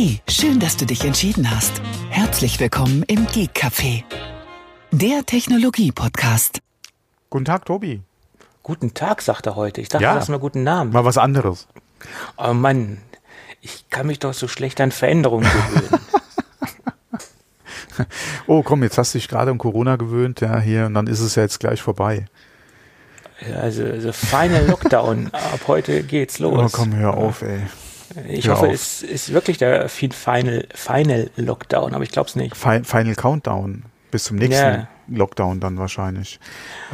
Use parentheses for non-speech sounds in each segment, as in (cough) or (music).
Hey, schön, dass du dich entschieden hast. Herzlich willkommen im Geek Café, der Technologie-Podcast. Guten Tag, Tobi. Guten Tag, sagt er heute. Ich dachte, Ja. du sagst mal guten Namen. Mal was anderes. Oh Mann, ich kann mich doch so schlecht an Veränderungen gewöhnen. (laughs) Oh, komm, jetzt hast du dich gerade um Corona gewöhnt, ja, hier, und dann ist es ja jetzt gleich vorbei. also, also Final Lockdown. (laughs) Ab heute geht's los. Oh, komm, hör auf, ey. Ich hör hoffe, auf. es ist wirklich der Final, Final Lockdown, aber ich glaube es nicht. Fi- Final Countdown. Bis zum nächsten Ja. Lockdown dann wahrscheinlich.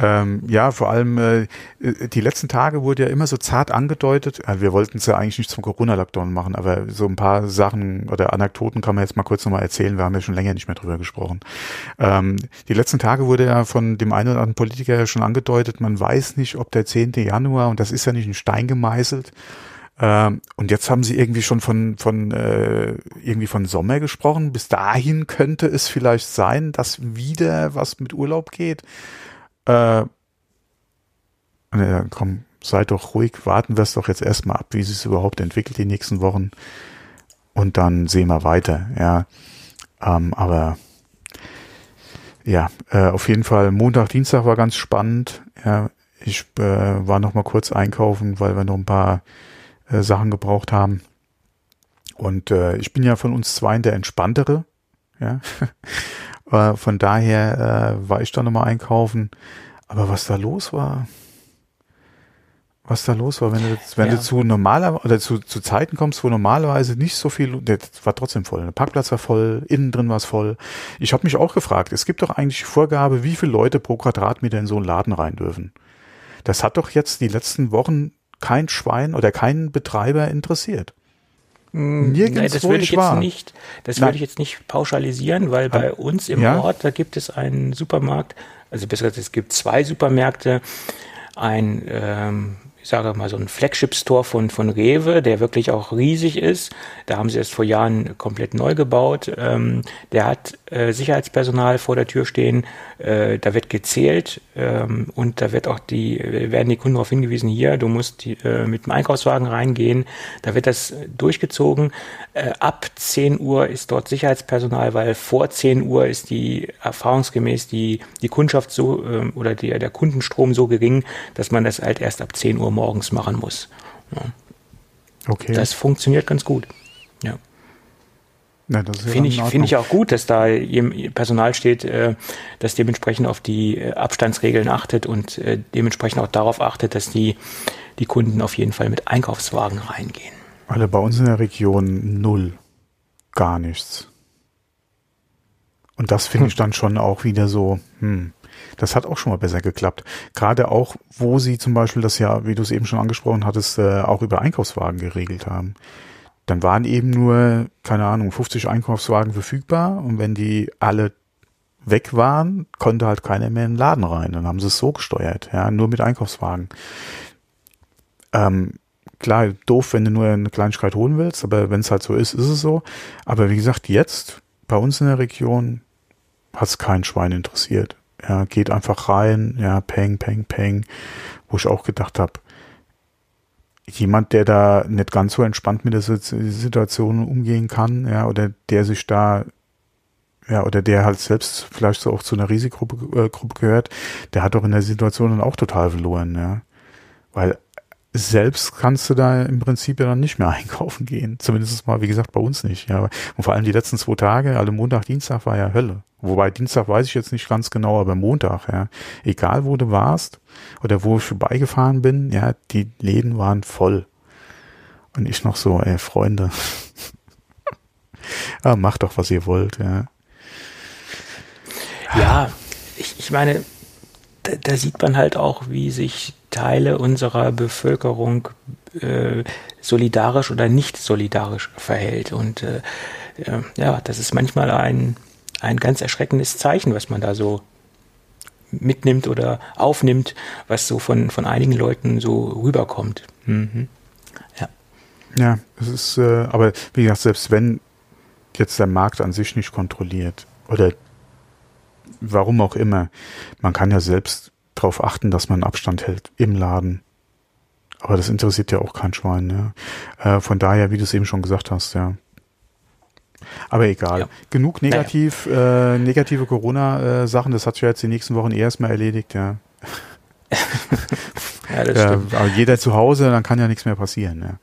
Ähm, ja, vor allem äh, äh, die letzten Tage wurde ja immer so zart angedeutet. Äh, wir wollten es ja eigentlich nicht zum Corona-Lockdown machen, aber so ein paar Sachen oder Anekdoten kann man jetzt mal kurz nochmal erzählen. Wir haben ja schon länger nicht mehr drüber gesprochen. Ähm, die letzten Tage wurde ja von dem einen oder anderen Politiker ja schon angedeutet, man weiß nicht, ob der 10. Januar, und das ist ja nicht in Stein gemeißelt, ähm, und jetzt haben sie irgendwie schon von, von äh, irgendwie von Sommer gesprochen. Bis dahin könnte es vielleicht sein, dass wieder was mit Urlaub geht. Äh, na, komm, seid doch ruhig, warten wir es doch jetzt erstmal ab, wie sich es überhaupt entwickelt die nächsten Wochen. Und dann sehen wir weiter, ja. Ähm, aber ja, äh, auf jeden Fall Montag, Dienstag war ganz spannend. Ja, ich äh, war noch mal kurz einkaufen, weil wir noch ein paar äh, Sachen gebraucht haben. Und äh, ich bin ja von uns zwei der entspanntere. Ja. (laughs) äh, von daher äh, war ich da nochmal einkaufen. Aber was da los war, was da los war, wenn du, wenn Ja. du zu normaler oder zu, zu Zeiten kommst, wo normalerweise nicht so viel, der war trotzdem voll. Der Parkplatz war voll, innen drin war es voll. Ich habe mich auch gefragt, es gibt doch eigentlich die Vorgabe, wie viele Leute pro Quadratmeter in so einen Laden rein dürfen. Das hat doch jetzt die letzten Wochen kein Schwein oder kein Betreiber interessiert. Nirgends, Nee, das würde ich jetzt nicht, das Nein. würde ich jetzt nicht pauschalisieren, weil bei uns im Ja. Ort, da gibt es einen Supermarkt, also besser gesagt, es gibt zwei Supermärkte, ein, ähm, ich sage mal so ein Flagship-Store von, von Rewe, der wirklich auch riesig ist. Da haben sie erst vor Jahren komplett neu gebaut. Ähm, der hat äh, Sicherheitspersonal vor der Tür stehen. Äh, da wird gezählt ähm, und da wird auch die, werden die Kunden darauf hingewiesen, hier, du musst die, äh, mit dem Einkaufswagen reingehen. Da wird das durchgezogen. Äh, ab 10 Uhr ist dort Sicherheitspersonal, weil vor 10 Uhr ist die erfahrungsgemäß die, die Kundschaft so ähm, oder die, der Kundenstrom so gering, dass man das halt erst ab 10 Uhr morgens machen muss. Okay. Das funktioniert ganz gut. Ja. Ja Finde in ich, finde ich auch gut, dass da Personal steht, äh, das dementsprechend auf die äh, Abstandsregeln achtet und äh, dementsprechend auch darauf achtet, dass die, die Kunden auf jeden Fall mit Einkaufswagen reingehen. Alle bei uns in der Region null. Gar nichts. Und das finde ich dann schon auch wieder so, hm, das hat auch schon mal besser geklappt. Gerade auch, wo sie zum Beispiel das ja, wie du es eben schon angesprochen hattest, auch über Einkaufswagen geregelt haben. Dann waren eben nur, keine Ahnung, 50 Einkaufswagen verfügbar und wenn die alle weg waren, konnte halt keiner mehr in den Laden rein. Dann haben sie es so gesteuert, ja, nur mit Einkaufswagen. Ähm, klar, doof, wenn du nur eine Kleinigkeit holen willst, aber wenn es halt so ist, ist es so. Aber wie gesagt, jetzt bei uns in der Region hat es kein Schwein interessiert. Ja, geht einfach rein, ja, peng, peng, peng, wo ich auch gedacht habe, jemand, der da nicht ganz so entspannt mit der Sit- Situation umgehen kann, ja, oder der sich da ja, oder der halt selbst vielleicht so auch zu einer Risikogruppe äh, gehört, der hat doch in der Situation dann auch total verloren, ja. Weil selbst kannst du da im Prinzip ja dann nicht mehr (laughs) einkaufen gehen. Zumindest mal, wie gesagt, bei uns nicht. Ja. Und vor allem die letzten zwei Tage, alle Montag, Dienstag war ja Hölle. Wobei Dienstag weiß ich jetzt nicht ganz genau, aber Montag, ja. Egal wo du warst oder wo ich vorbeigefahren bin, ja, die Läden waren voll. Und ich noch so, ey, Freunde. ja, (laughs) macht doch, was ihr wollt, ja. Ja, ich, ich meine, da, da sieht man halt auch, wie sich Teile unserer Bevölkerung äh, solidarisch oder nicht solidarisch verhält. Und äh, äh, ja, das ist manchmal ein, ein ganz erschreckendes Zeichen, was man da so mitnimmt oder aufnimmt, was so von, von einigen Leuten so rüberkommt. Mhm. Ja. Ja, es ist, äh, aber wie gesagt, selbst wenn jetzt der Markt an sich nicht kontrolliert oder warum auch immer, man kann ja selbst darauf achten, dass man Abstand hält im Laden. Aber das interessiert ja auch kein Schwein, ja. Äh, von daher, wie du es eben schon gesagt hast, ja. Aber egal. Ja. Genug negativ, naja. äh, negative Corona-Sachen, das hat sich ja jetzt die nächsten Wochen erstmal erledigt, ja. (laughs) ja, das stimmt. aber jeder zu Hause, dann kann ja nichts mehr passieren.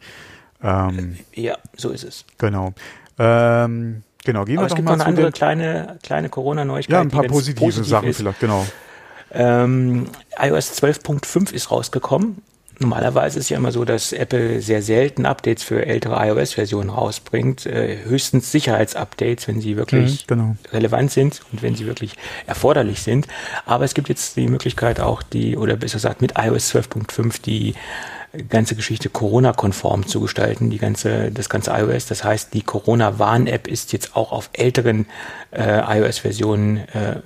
Ja, ähm, ja so ist es. Genau. Ähm, genau, gehen aber wir doch es gibt mal noch eine andere kleine, kleine Corona-Neuigkeit. Ja, ein paar positive positiv Sachen ist. vielleicht, genau. Ähm, iOS 12.5 ist rausgekommen. Normalerweise ist ja immer so, dass Apple sehr selten Updates für ältere iOS-Versionen rausbringt. Äh, höchstens Sicherheitsupdates, wenn sie wirklich mhm, genau. relevant sind und wenn sie wirklich erforderlich sind. Aber es gibt jetzt die Möglichkeit auch die, oder besser gesagt mit iOS 12.5 die ganze Geschichte Corona-konform zu gestalten, die ganze, das ganze iOS. Das heißt, die Corona-Warn-App ist jetzt auch auf älteren äh, iOS-Versionen äh,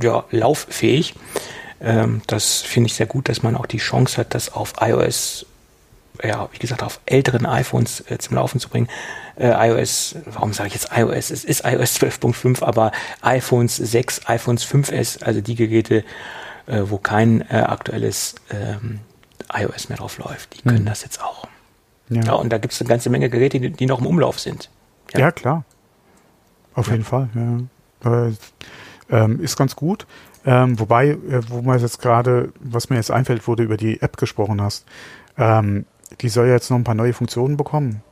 ja, lauffähig. Ähm, das finde ich sehr gut, dass man auch die Chance hat, das auf iOS, ja, wie gesagt, auf älteren iPhones äh, zum Laufen zu bringen. Äh, iOS, warum sage ich jetzt iOS? Es ist iOS 12.5, aber iPhones 6, iPhones 5S, also die Geräte, äh, wo kein äh, aktuelles ähm, iOS mehr drauf läuft, die können hm. das jetzt auch. Ja. ja und da gibt es eine ganze Menge Geräte, die, die noch im Umlauf sind. Ja, ja klar. Auf jeden Fall. Ja. Ähm, ist ganz gut. Ähm, wobei, äh, wo man jetzt gerade, was mir jetzt einfällt, wo du über die App gesprochen hast, ähm, die soll ja jetzt noch ein paar neue Funktionen bekommen.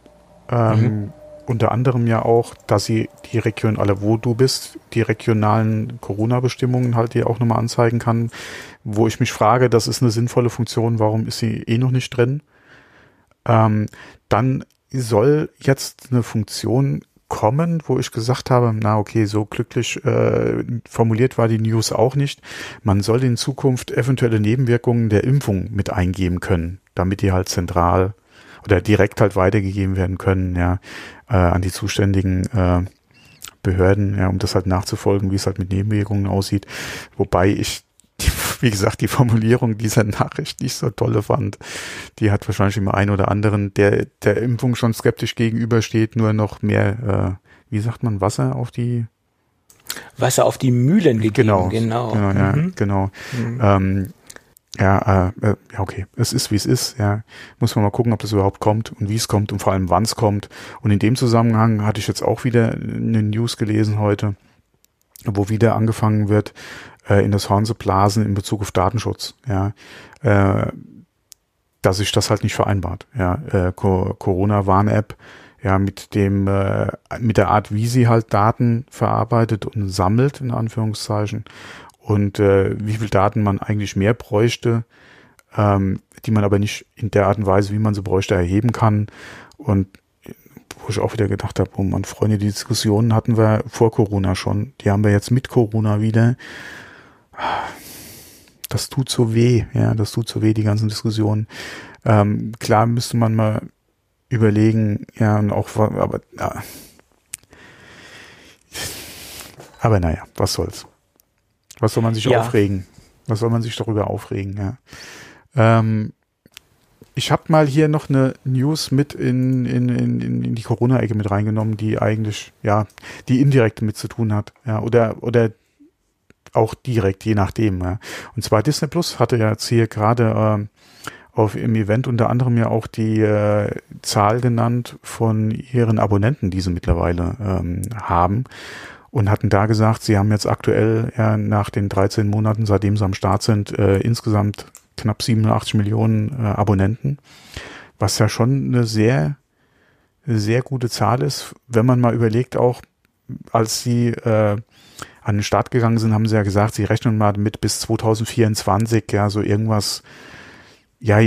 Ähm, mhm. Unter anderem ja auch, dass sie die Region, alle wo du bist, die regionalen Corona-Bestimmungen halt dir auch nochmal anzeigen kann. Wo ich mich frage, das ist eine sinnvolle Funktion, warum ist sie eh noch nicht drin? Ähm, dann soll jetzt eine Funktion kommen, wo ich gesagt habe, na okay, so glücklich äh, formuliert war die News auch nicht. Man soll in Zukunft eventuelle Nebenwirkungen der Impfung mit eingeben können, damit die halt zentral oder direkt halt weitergegeben werden können, ja, äh, an die zuständigen äh, Behörden, ja, um das halt nachzufolgen, wie es halt mit Nebenwirkungen aussieht. Wobei ich (laughs) die, wie gesagt, die Formulierung dieser Nachricht nicht so tolle fand. Die hat wahrscheinlich immer ein oder anderen, der der Impfung schon skeptisch gegenübersteht, nur noch mehr, äh, wie sagt man, Wasser auf die Wasser auf die Mühlen gegeben. Genau, genau, genau, ja, mhm. genau. Mhm. Ähm, ja, äh, äh, ja, okay, es ist wie es ist. Ja, muss man mal gucken, ob das überhaupt kommt und wie es kommt und vor allem wann es kommt. Und in dem Zusammenhang hatte ich jetzt auch wieder eine News gelesen heute, wo wieder angefangen wird, äh, in das Horn zu blasen in Bezug auf Datenschutz, ja, äh, dass sich das halt nicht vereinbart, ja, äh, Corona-Warn-App, ja, mit dem, äh, mit der Art, wie sie halt Daten verarbeitet und sammelt, in Anführungszeichen, und äh, wie viel Daten man eigentlich mehr bräuchte, ähm, die man aber nicht in der Art und Weise, wie man sie bräuchte, erheben kann. Und wo ich auch wieder gedacht habe, oh man, Freunde, die Diskussionen hatten wir vor Corona schon, die haben wir jetzt mit Corona wieder das tut so weh, ja, das tut so weh, die ganzen Diskussionen. Ähm, klar müsste man mal überlegen, ja, und auch, aber, ja. aber naja, was soll's. Was soll man sich ja. aufregen? Was soll man sich darüber aufregen, ja. Ähm, ich habe mal hier noch eine News mit in, in, in, in die Corona-Ecke mit reingenommen, die eigentlich, ja, die indirekt mit zu tun hat, ja, oder, oder auch direkt, je nachdem. Ja. Und zwar Disney Plus hatte ja jetzt hier gerade äh, auf im Event unter anderem ja auch die äh, Zahl genannt von ihren Abonnenten, die sie mittlerweile ähm, haben. Und hatten da gesagt, sie haben jetzt aktuell ja nach den 13 Monaten, seitdem sie am Start sind, äh, insgesamt knapp 87 Millionen äh, Abonnenten. Was ja schon eine sehr, sehr gute Zahl ist, wenn man mal überlegt, auch als sie äh, an den Start gegangen sind, haben sie ja gesagt, sie rechnen mal mit bis 2024, ja, so irgendwas, ja,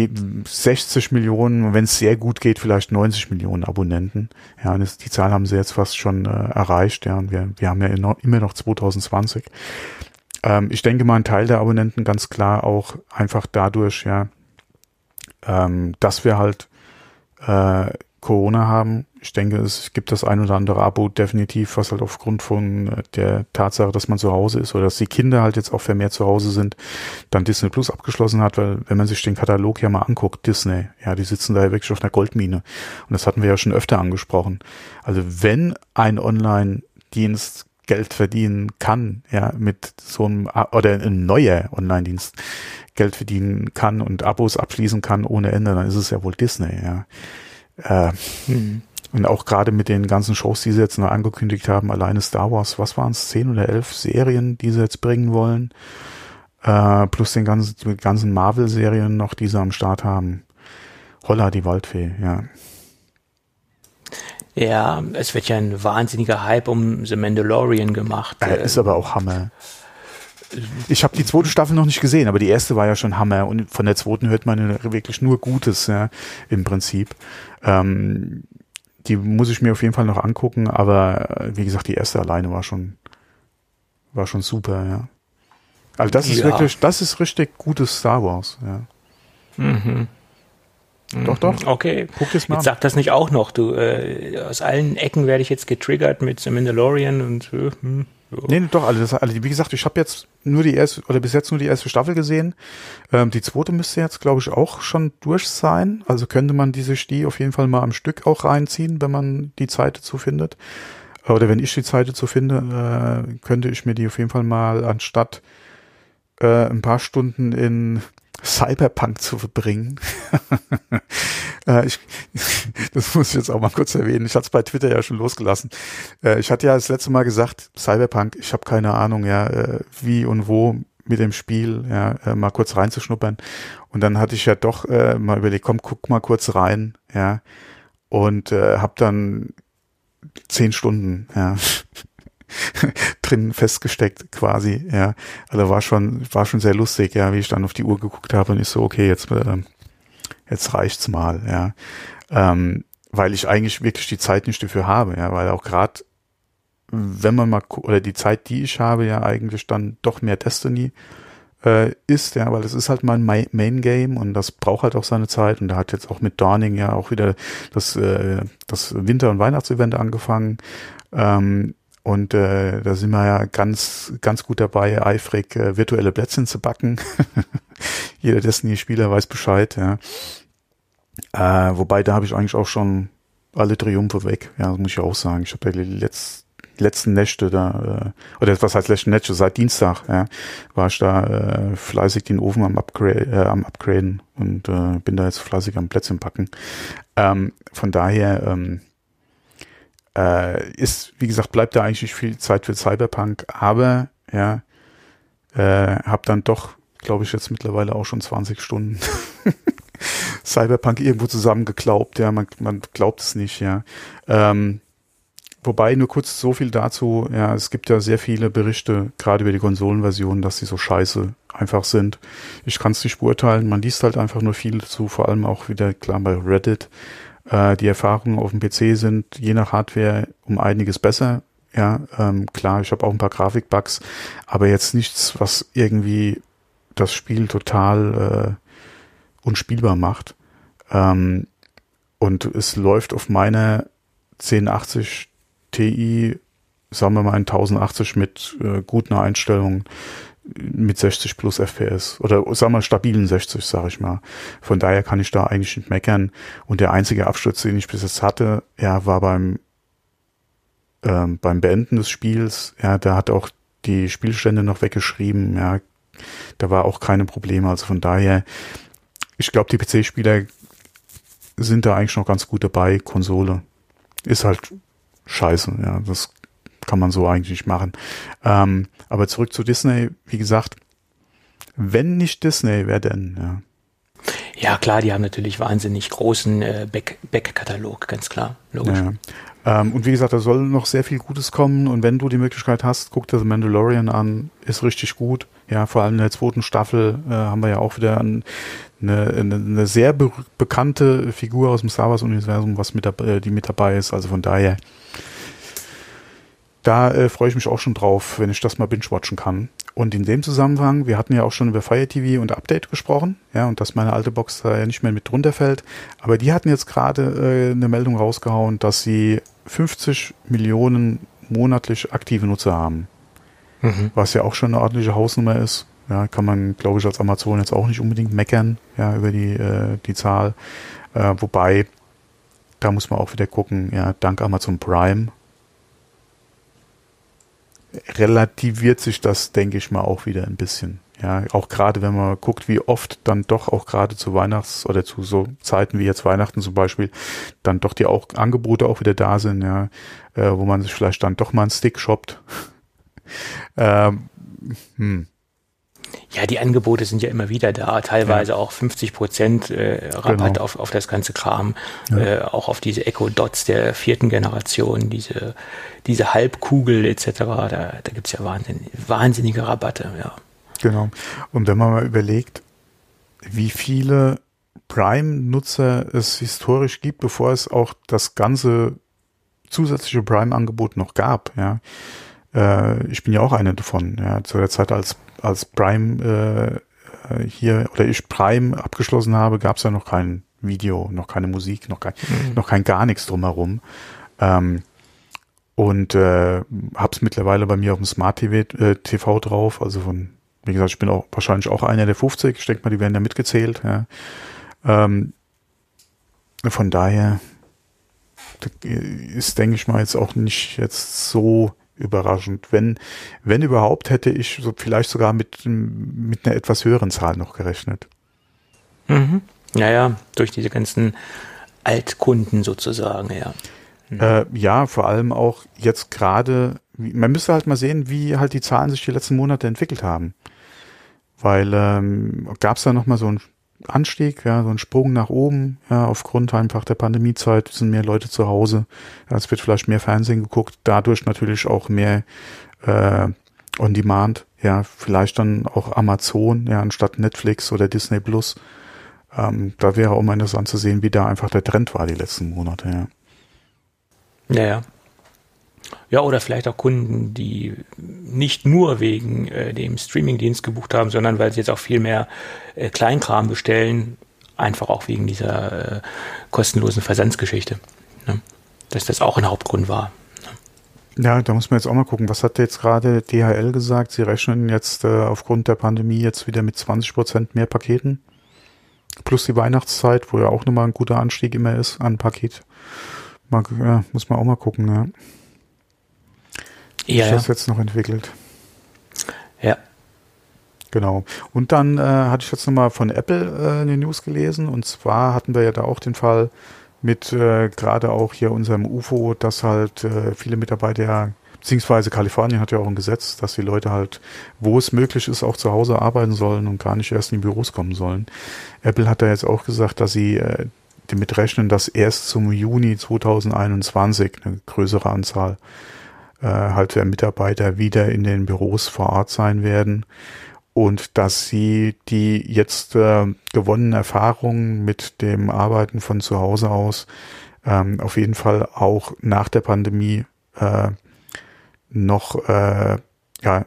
60 Millionen, wenn es sehr gut geht, vielleicht 90 Millionen Abonnenten. Ja, das, die Zahl haben sie jetzt fast schon äh, erreicht, ja, und wir, wir haben ja immer noch 2020. Ähm, ich denke mal, ein Teil der Abonnenten ganz klar auch einfach dadurch, ja, ähm, dass wir halt äh, Corona haben. Ich denke, es gibt das ein oder andere Abo definitiv, was halt aufgrund von äh, der Tatsache, dass man zu Hause ist oder dass die Kinder halt jetzt auch vermehrt zu Hause sind, dann Disney Plus abgeschlossen hat, weil wenn man sich den Katalog ja mal anguckt, Disney, ja, die sitzen da ja wirklich auf einer Goldmine. Und das hatten wir ja schon öfter angesprochen. Also wenn ein Online-Dienst Geld verdienen kann, ja, mit so einem, oder ein neuer Online-Dienst Geld verdienen kann und Abos abschließen kann ohne Ende, dann ist es ja wohl Disney, ja. Äh, hm. Und auch gerade mit den ganzen Shows, die sie jetzt noch angekündigt haben, alleine Star Wars, was waren es, zehn oder elf Serien, die sie jetzt bringen wollen, äh, plus den ganzen, die ganzen Marvel-Serien noch, die sie am Start haben. Holla, die Waldfee, ja. Ja, es wird ja ein wahnsinniger Hype um The Mandalorian gemacht. Äh, ist aber auch Hammer. Ich habe die zweite Staffel noch nicht gesehen, aber die erste war ja schon Hammer und von der zweiten hört man wirklich nur Gutes, ja, im Prinzip. Ähm, die muss ich mir auf jeden Fall noch angucken, aber äh, wie gesagt, die erste alleine war schon, war schon super, ja. Also das ist ja. wirklich, das ist richtig gutes Star Wars, ja. Mhm. Doch, doch. Okay. Guck das mal. Jetzt sag das nicht auch noch. Du, äh, aus allen Ecken werde ich jetzt getriggert mit The Mandalorian und äh, hm. So. Nee, doch, alle, das, alle. Wie gesagt, ich habe jetzt nur die erste, oder bis jetzt nur die erste Staffel gesehen. Ähm, die zweite müsste jetzt, glaube ich, auch schon durch sein. Also könnte man diese Stie auf jeden Fall mal am Stück auch reinziehen, wenn man die Zeit dazu findet. Oder wenn ich die Zeit dazu finde, äh, könnte ich mir die auf jeden Fall mal anstatt äh, ein paar Stunden in Cyberpunk zu verbringen. (laughs) äh, ich, (laughs) das muss ich jetzt auch mal kurz erwähnen. Ich hatte es bei Twitter ja schon losgelassen. Äh, ich hatte ja das letzte Mal gesagt, Cyberpunk, ich habe keine Ahnung, ja, äh, wie und wo mit dem Spiel, ja, mal kurz reinzuschnuppern. Und dann hatte ich ja doch mal überlegt, komm, guck mal kurz rein, ja, und äh, habe dann zehn Stunden, ja, (laughs) drin festgesteckt quasi, ja. Also war schon, war schon sehr lustig, ja, wie ich dann auf die Uhr geguckt habe und ich so, okay, jetzt, äh, jetzt reicht's mal, ja. Ähm, weil ich eigentlich wirklich die Zeit nicht dafür habe, ja, weil auch gerade, wenn man mal, oder die Zeit, die ich habe, ja eigentlich dann doch mehr Destiny äh, ist, ja, weil es ist halt mein Main Game und das braucht halt auch seine Zeit und da hat jetzt auch mit Dawning ja auch wieder das, äh, das Winter- und Weihnachtsevent angefangen. Ähm, und äh, da sind wir ja ganz, ganz gut dabei, eifrig äh, virtuelle Plätzchen zu backen. (laughs) Jeder Destiny-Spieler weiß Bescheid, ja. Äh, wobei, da habe ich eigentlich auch schon alle Triumphe weg. Ja, muss ich auch sagen. Ich habe ja die letz, letzten Nächte da, äh, oder was heißt letzten Nächte, seit Dienstag, ja, war ich da äh, fleißig den Ofen am, Upgrade, äh, am Upgraden und äh, bin da jetzt fleißig am Plätzchen backen. Ähm, von daher, ähm, äh, ist, wie gesagt, bleibt da eigentlich nicht viel Zeit für Cyberpunk, aber ja, äh, habe dann doch, glaube ich, jetzt mittlerweile auch schon 20 Stunden (laughs) Cyberpunk irgendwo zusammengeglaubt, ja, man, man glaubt es nicht, ja. Ähm, wobei nur kurz so viel dazu, ja, es gibt ja sehr viele Berichte, gerade über die Konsolenversion, dass sie so scheiße einfach sind. Ich kann es nicht beurteilen, man liest halt einfach nur viel dazu, vor allem auch wieder klar bei Reddit äh, die Erfahrungen auf dem PC sind je nach Hardware um einiges besser. Ja, ähm, klar, ich habe auch ein paar Grafikbugs, aber jetzt nichts, was irgendwie das Spiel total äh, unspielbar macht. Ähm, und es läuft auf meiner 1080 Ti, sagen wir mal in 1080 mit äh, guten Einstellungen mit 60 plus FPS oder sagen wir stabilen 60, sage ich mal. Von daher kann ich da eigentlich nicht meckern. Und der einzige Absturz, den ich bis jetzt hatte, ja, war beim ähm, beim Beenden des Spiels. Ja, da hat auch die Spielstände noch weggeschrieben. Ja, da war auch keine Probleme. Also von daher, ich glaube, die PC-Spieler sind da eigentlich noch ganz gut dabei. Konsole ist halt scheiße. Ja, das kann man so eigentlich nicht machen. Ähm, aber zurück zu Disney, wie gesagt, wenn nicht Disney, wer denn? Ja. Ja, klar, die haben natürlich wahnsinnig großen äh, Back-Katalog, ganz klar, logisch. Ja. Ähm, und wie gesagt, da soll noch sehr viel Gutes kommen und wenn du die Möglichkeit hast, guck dir The Mandalorian an, ist richtig gut. Ja, vor allem in der zweiten Staffel äh, haben wir ja auch wieder ein, eine, eine, eine sehr be bekannte Figur aus dem Star Wars Universum, was mit dabei, die mit dabei ist. Also von daher da äh, freue ich mich auch schon drauf, wenn ich das mal binge-watchen kann. Und in dem Zusammenhang, wir hatten ja auch schon über Fire TV und Update gesprochen, ja, und dass meine alte Box da ja nicht mehr mit drunter fällt. Aber die hatten jetzt gerade äh, eine Meldung rausgehauen, dass sie 50 Millionen monatlich aktive Nutzer haben. Mhm. Was ja auch schon eine ordentliche Hausnummer ist. Ja, kann man, glaube ich, als Amazon jetzt auch nicht unbedingt meckern, ja, über die, äh, die Zahl. Äh, wobei, da muss man auch wieder gucken, ja, dank Amazon Prime relativiert sich das, denke ich mal, auch wieder ein bisschen. Ja, auch gerade wenn man guckt, wie oft dann doch auch gerade zu Weihnachts- oder zu so Zeiten wie jetzt Weihnachten zum Beispiel, dann doch die auch Angebote auch wieder da sind, ja, äh, wo man sich vielleicht dann doch mal einen Stick shoppt. (laughs) ähm, hm. Ja, die Angebote sind ja immer wieder da, teilweise ja. auch 50 Prozent äh, Rabatt genau. auf, auf das ganze Kram, ja. äh, auch auf diese Echo Dots der vierten Generation, diese, diese Halbkugel etc. Da, da gibt es ja wahnsinn, wahnsinnige Rabatte, ja. Genau. Und wenn man mal überlegt, wie viele Prime-Nutzer es historisch gibt, bevor es auch das ganze zusätzliche Prime-Angebot noch gab, ja. Äh, ich bin ja auch einer davon, ja, zu der Zeit, als als Prime äh, hier oder ich Prime abgeschlossen habe, gab es ja noch kein Video, noch keine Musik, noch kein, mhm. noch kein gar nichts drumherum. Ähm, und äh, habe es mittlerweile bei mir auf dem Smart TV, äh, TV drauf, also von, wie gesagt, ich bin auch wahrscheinlich auch einer der 50, ich denke mal, die werden da mitgezählt. Ja. Ähm, von daher ist, denke ich mal, jetzt auch nicht jetzt so überraschend. Wenn, wenn überhaupt, hätte ich so vielleicht sogar mit, mit einer etwas höheren Zahl noch gerechnet. Mhm. Naja, durch diese ganzen Altkunden sozusagen, ja. Mhm. Äh, ja, vor allem auch jetzt gerade, man müsste halt mal sehen, wie halt die Zahlen sich die letzten Monate entwickelt haben. Weil ähm, gab es da nochmal so ein Anstieg, ja, so ein Sprung nach oben, ja, aufgrund einfach der Pandemiezeit sind mehr Leute zu Hause, es wird vielleicht mehr Fernsehen geguckt, dadurch natürlich auch mehr äh, on Demand, ja, vielleicht dann auch Amazon, ja, anstatt Netflix oder Disney Plus. Ähm, da wäre auch mal interessant zu sehen, wie da einfach der Trend war die letzten Monate, ja. Ja, ja. Ja, oder vielleicht auch Kunden, die nicht nur wegen äh, dem Streamingdienst gebucht haben, sondern weil sie jetzt auch viel mehr äh, Kleinkram bestellen, einfach auch wegen dieser äh, kostenlosen Versandsgeschichte. Ne? Dass das auch ein Hauptgrund war. Ne? Ja, da muss man jetzt auch mal gucken. Was hat jetzt gerade DHL gesagt? Sie rechnen jetzt äh, aufgrund der Pandemie jetzt wieder mit 20 Prozent mehr Paketen. Plus die Weihnachtszeit, wo ja auch nochmal ein guter Anstieg immer ist an Paket. Mal, ja, muss man auch mal gucken, ja ja, sich das jetzt noch entwickelt. Ja. Genau. Und dann äh, hatte ich jetzt nochmal von Apple äh, eine News gelesen. Und zwar hatten wir ja da auch den Fall mit äh, gerade auch hier unserem UFO, dass halt äh, viele Mitarbeiter, beziehungsweise Kalifornien hat ja auch ein Gesetz, dass die Leute halt, wo es möglich ist, auch zu Hause arbeiten sollen und gar nicht erst in die Büros kommen sollen. Apple hat da jetzt auch gesagt, dass sie äh, damit rechnen, dass erst zum Juni 2021 eine größere Anzahl äh, halt der Mitarbeiter wieder in den Büros vor Ort sein werden und dass sie die jetzt äh, gewonnenen Erfahrungen mit dem Arbeiten von zu Hause aus ähm, auf jeden Fall auch nach der Pandemie äh, noch äh, ja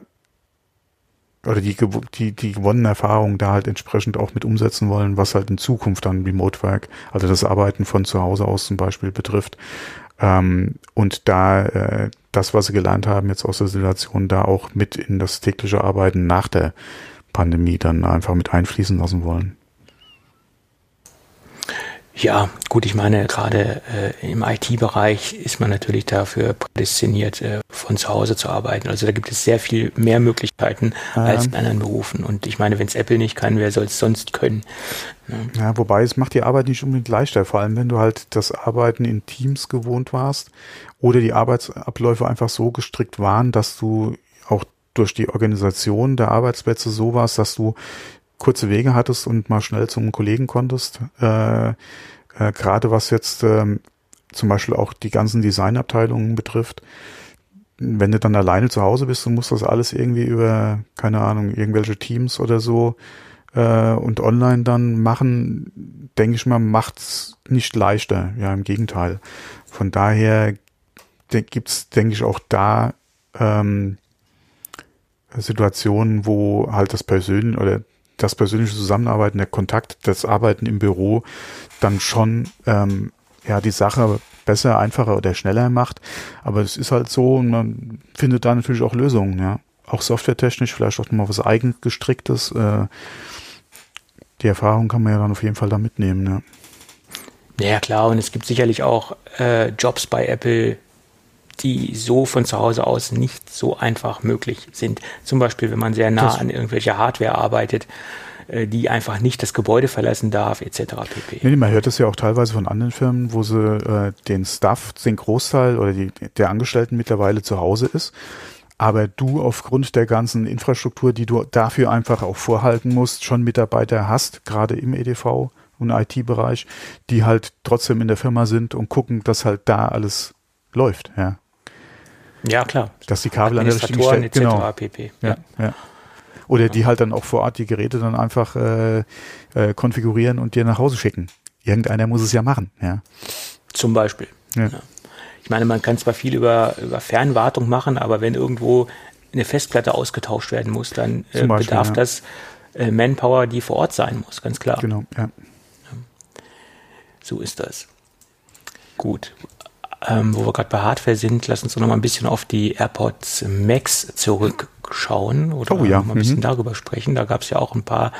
oder die, die, die gewonnenen Erfahrungen da halt entsprechend auch mit umsetzen wollen, was halt in Zukunft dann Remote Work, also das Arbeiten von zu Hause aus zum Beispiel betrifft. Ähm, und da äh, das, was sie gelernt haben, jetzt aus der Situation, da auch mit in das tägliche Arbeiten nach der Pandemie dann einfach mit einfließen lassen wollen. Ja, gut, ich meine, gerade äh, im IT-Bereich ist man natürlich dafür prädestiniert, äh, von zu Hause zu arbeiten. Also da gibt es sehr viel mehr Möglichkeiten ja. als in anderen Berufen. Und ich meine, wenn es Apple nicht kann, wer soll es sonst können? Ja. ja, wobei es macht die Arbeit nicht unbedingt leichter, vor allem wenn du halt das Arbeiten in Teams gewohnt warst oder die Arbeitsabläufe einfach so gestrickt waren, dass du auch durch die Organisation der Arbeitsplätze so warst, dass du kurze Wege hattest und mal schnell zum Kollegen konntest. Äh, äh, Gerade was jetzt ähm, zum Beispiel auch die ganzen Designabteilungen betrifft. Wenn du dann alleine zu Hause bist und musst das alles irgendwie über, keine Ahnung, irgendwelche Teams oder so äh, und online dann machen, denke ich mal, macht's nicht leichter. Ja, im Gegenteil. Von daher gibt's, denke ich, auch da ähm, Situationen, wo halt das Persönliche oder das persönliche Zusammenarbeiten, der Kontakt, das Arbeiten im Büro dann schon ähm, ja die Sache besser, einfacher oder schneller macht. Aber es ist halt so und man findet da natürlich auch Lösungen, ja. Auch softwaretechnisch, vielleicht auch mal was eigen gestricktes. Äh, die Erfahrung kann man ja dann auf jeden Fall da mitnehmen, ja. Ja, klar, und es gibt sicherlich auch äh, Jobs bei Apple, die so von zu Hause aus nicht so einfach möglich sind. Zum Beispiel, wenn man sehr nah das an irgendwelche Hardware arbeitet, äh, die einfach nicht das Gebäude verlassen darf, etc. pp. Nee, man hört das ja auch teilweise von anderen Firmen, wo sie äh, den Staff, den Großteil oder die, der Angestellten mittlerweile zu Hause ist. Aber du aufgrund der ganzen Infrastruktur, die du dafür einfach auch vorhalten musst, schon Mitarbeiter hast, gerade im EDV und IT-Bereich, die halt trotzdem in der Firma sind und gucken, dass halt da alles läuft, ja. Ja, klar. Dass die Kabel an der richtigen Stelle. Genau. pp. Ja, ja. Oder die halt dann auch vor Ort die Geräte dann einfach äh, äh, konfigurieren und dir nach Hause schicken. Irgendeiner muss es ja machen, ja. Zum Beispiel. Ja. ja. Ich meine, man kann zwar viel über, über Fernwartung machen, aber wenn irgendwo eine Festplatte ausgetauscht werden muss, dann äh, Beispiel, bedarf ja. das äh, Manpower, die vor Ort sein muss, ganz klar. Genau, ja. So ist das. Gut. Ähm, wo wir gerade bei Hardware sind, lass uns doch noch mal ein bisschen auf die AirPods Max zurückschauen oder oh, ja. mal ein bisschen mhm. darüber sprechen. Da gab es ja auch ein paar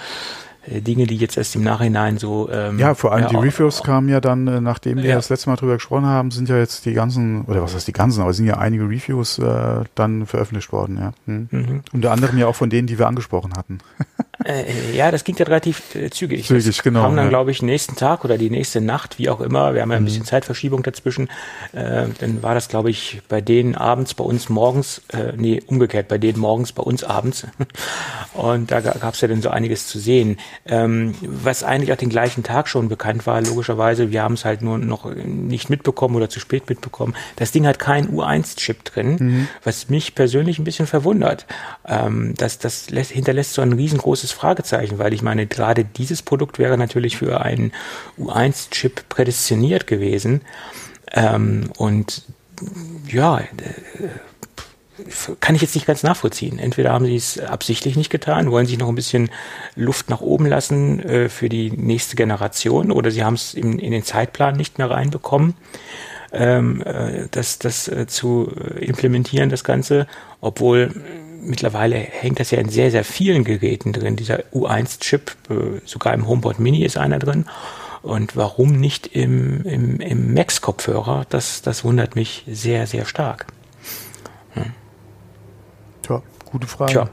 äh, Dinge, die jetzt erst im Nachhinein so. Ähm, ja, vor allem ja, die Reviews auch, kamen ja dann, äh, nachdem wir ja. das letzte Mal drüber gesprochen haben, sind ja jetzt die ganzen, oder was heißt die ganzen, aber sind ja einige Reviews äh, dann veröffentlicht worden, ja. Hm. Mhm. Unter anderem ja auch von denen, die wir angesprochen hatten. (laughs) Äh, ja, das ging ja relativ äh, zügig. Zügig, das genau. Kam dann, ja. glaube ich, nächsten Tag oder die nächste Nacht, wie auch immer. Wir haben ja ein mhm. bisschen Zeitverschiebung dazwischen. Äh, dann war das, glaube ich, bei denen abends, bei uns morgens, äh, nee, umgekehrt, bei denen morgens, bei uns abends. (laughs) Und da gab es ja dann so einiges zu sehen. Ähm, was eigentlich auch den gleichen Tag schon bekannt war, logischerweise, wir haben es halt nur noch nicht mitbekommen oder zu spät mitbekommen. Das Ding hat keinen U1-Chip drin, mhm. was mich persönlich ein bisschen verwundert. Ähm, das das lässt, hinterlässt so ein riesengroßes Fragezeichen, weil ich meine, gerade dieses Produkt wäre natürlich für einen U1-Chip prädestiniert gewesen. Ähm, und ja, äh, kann ich jetzt nicht ganz nachvollziehen. Entweder haben sie es absichtlich nicht getan, wollen sich noch ein bisschen Luft nach oben lassen äh, für die nächste Generation, oder sie haben es in, in den Zeitplan nicht mehr reinbekommen, ähm, äh, das, das äh, zu implementieren, das Ganze, obwohl mittlerweile hängt das ja in sehr, sehr vielen Geräten drin. Dieser U1-Chip, äh, sogar im HomePod Mini ist einer drin. Und warum nicht im, im, im Max-Kopfhörer? Das, das wundert mich sehr, sehr stark. Hm. Tja, gute Frage. Tja.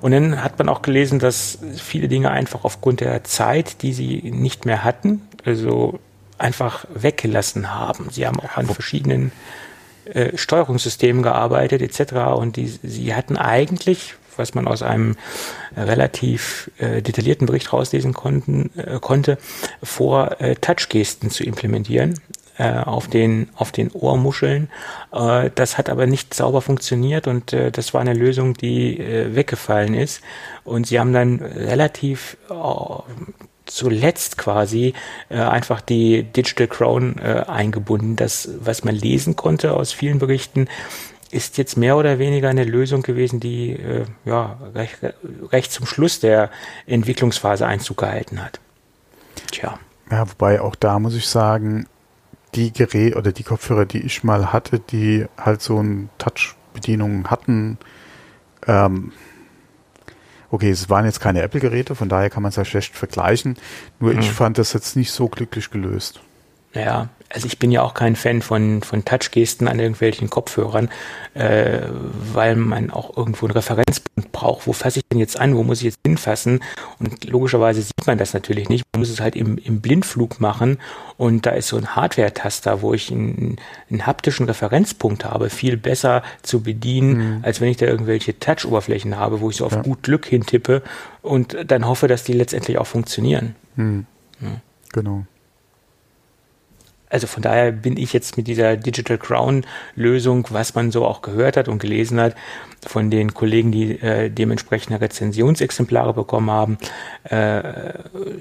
Und dann hat man auch gelesen, dass viele Dinge einfach aufgrund der Zeit, die sie nicht mehr hatten, also einfach weggelassen haben. Sie haben auch an verschiedenen äh, Steuerungssystemen gearbeitet etc. Und die, sie hatten eigentlich, was man aus einem relativ äh, detaillierten Bericht rauslesen konnten, äh, konnte, vor äh, Touchgesten zu implementieren äh, auf den auf den Ohrmuscheln. Äh, das hat aber nicht sauber funktioniert und äh, das war eine Lösung, die weggefallen ist. Und sie haben dann relativ zuletzt quasi äh, einfach die Digital Crown äh, eingebunden. Das, was man lesen konnte aus vielen Berichten, ist jetzt mehr oder weniger eine Lösung gewesen, die äh, ja recht, recht zum Schluss der Entwicklungsphase Einzug gehalten hat. Tja. Ja, wobei auch da muss ich sagen, die Geräte oder die Kopfhörer, die ich mal hatte, die halt so eine Touch-Bedienung hatten, ähm, Okay, es waren jetzt keine Apple-Geräte, von daher kann man es ja schlecht vergleichen. Nur mhm. ich fand das jetzt nicht so glücklich gelöst. Ja, also ich bin ja auch kein Fan von, von Touchgesten an irgendwelchen Kopfhörern, äh, weil man auch irgendwo einen Referenzpunkt braucht. Wo fasse ich denn jetzt an? Wo muss ich jetzt hinfassen? Und logischerweise sieht man das natürlich nicht. Man muss es halt im, im Blindflug machen. Und da ist so ein Hardware-Taster, wo ich einen, einen haptischen Referenzpunkt habe, viel besser zu bedienen, mhm. als wenn ich da irgendwelche Touch-Oberflächen habe, wo ich so auf ja. gut Glück hintippe und dann hoffe, dass die letztendlich auch funktionieren. Mhm. Ja. Genau also von daher bin ich jetzt mit dieser Digital Crown Lösung, was man so auch gehört hat und gelesen hat, von den Kollegen, die äh, dementsprechende Rezensionsexemplare bekommen haben, äh,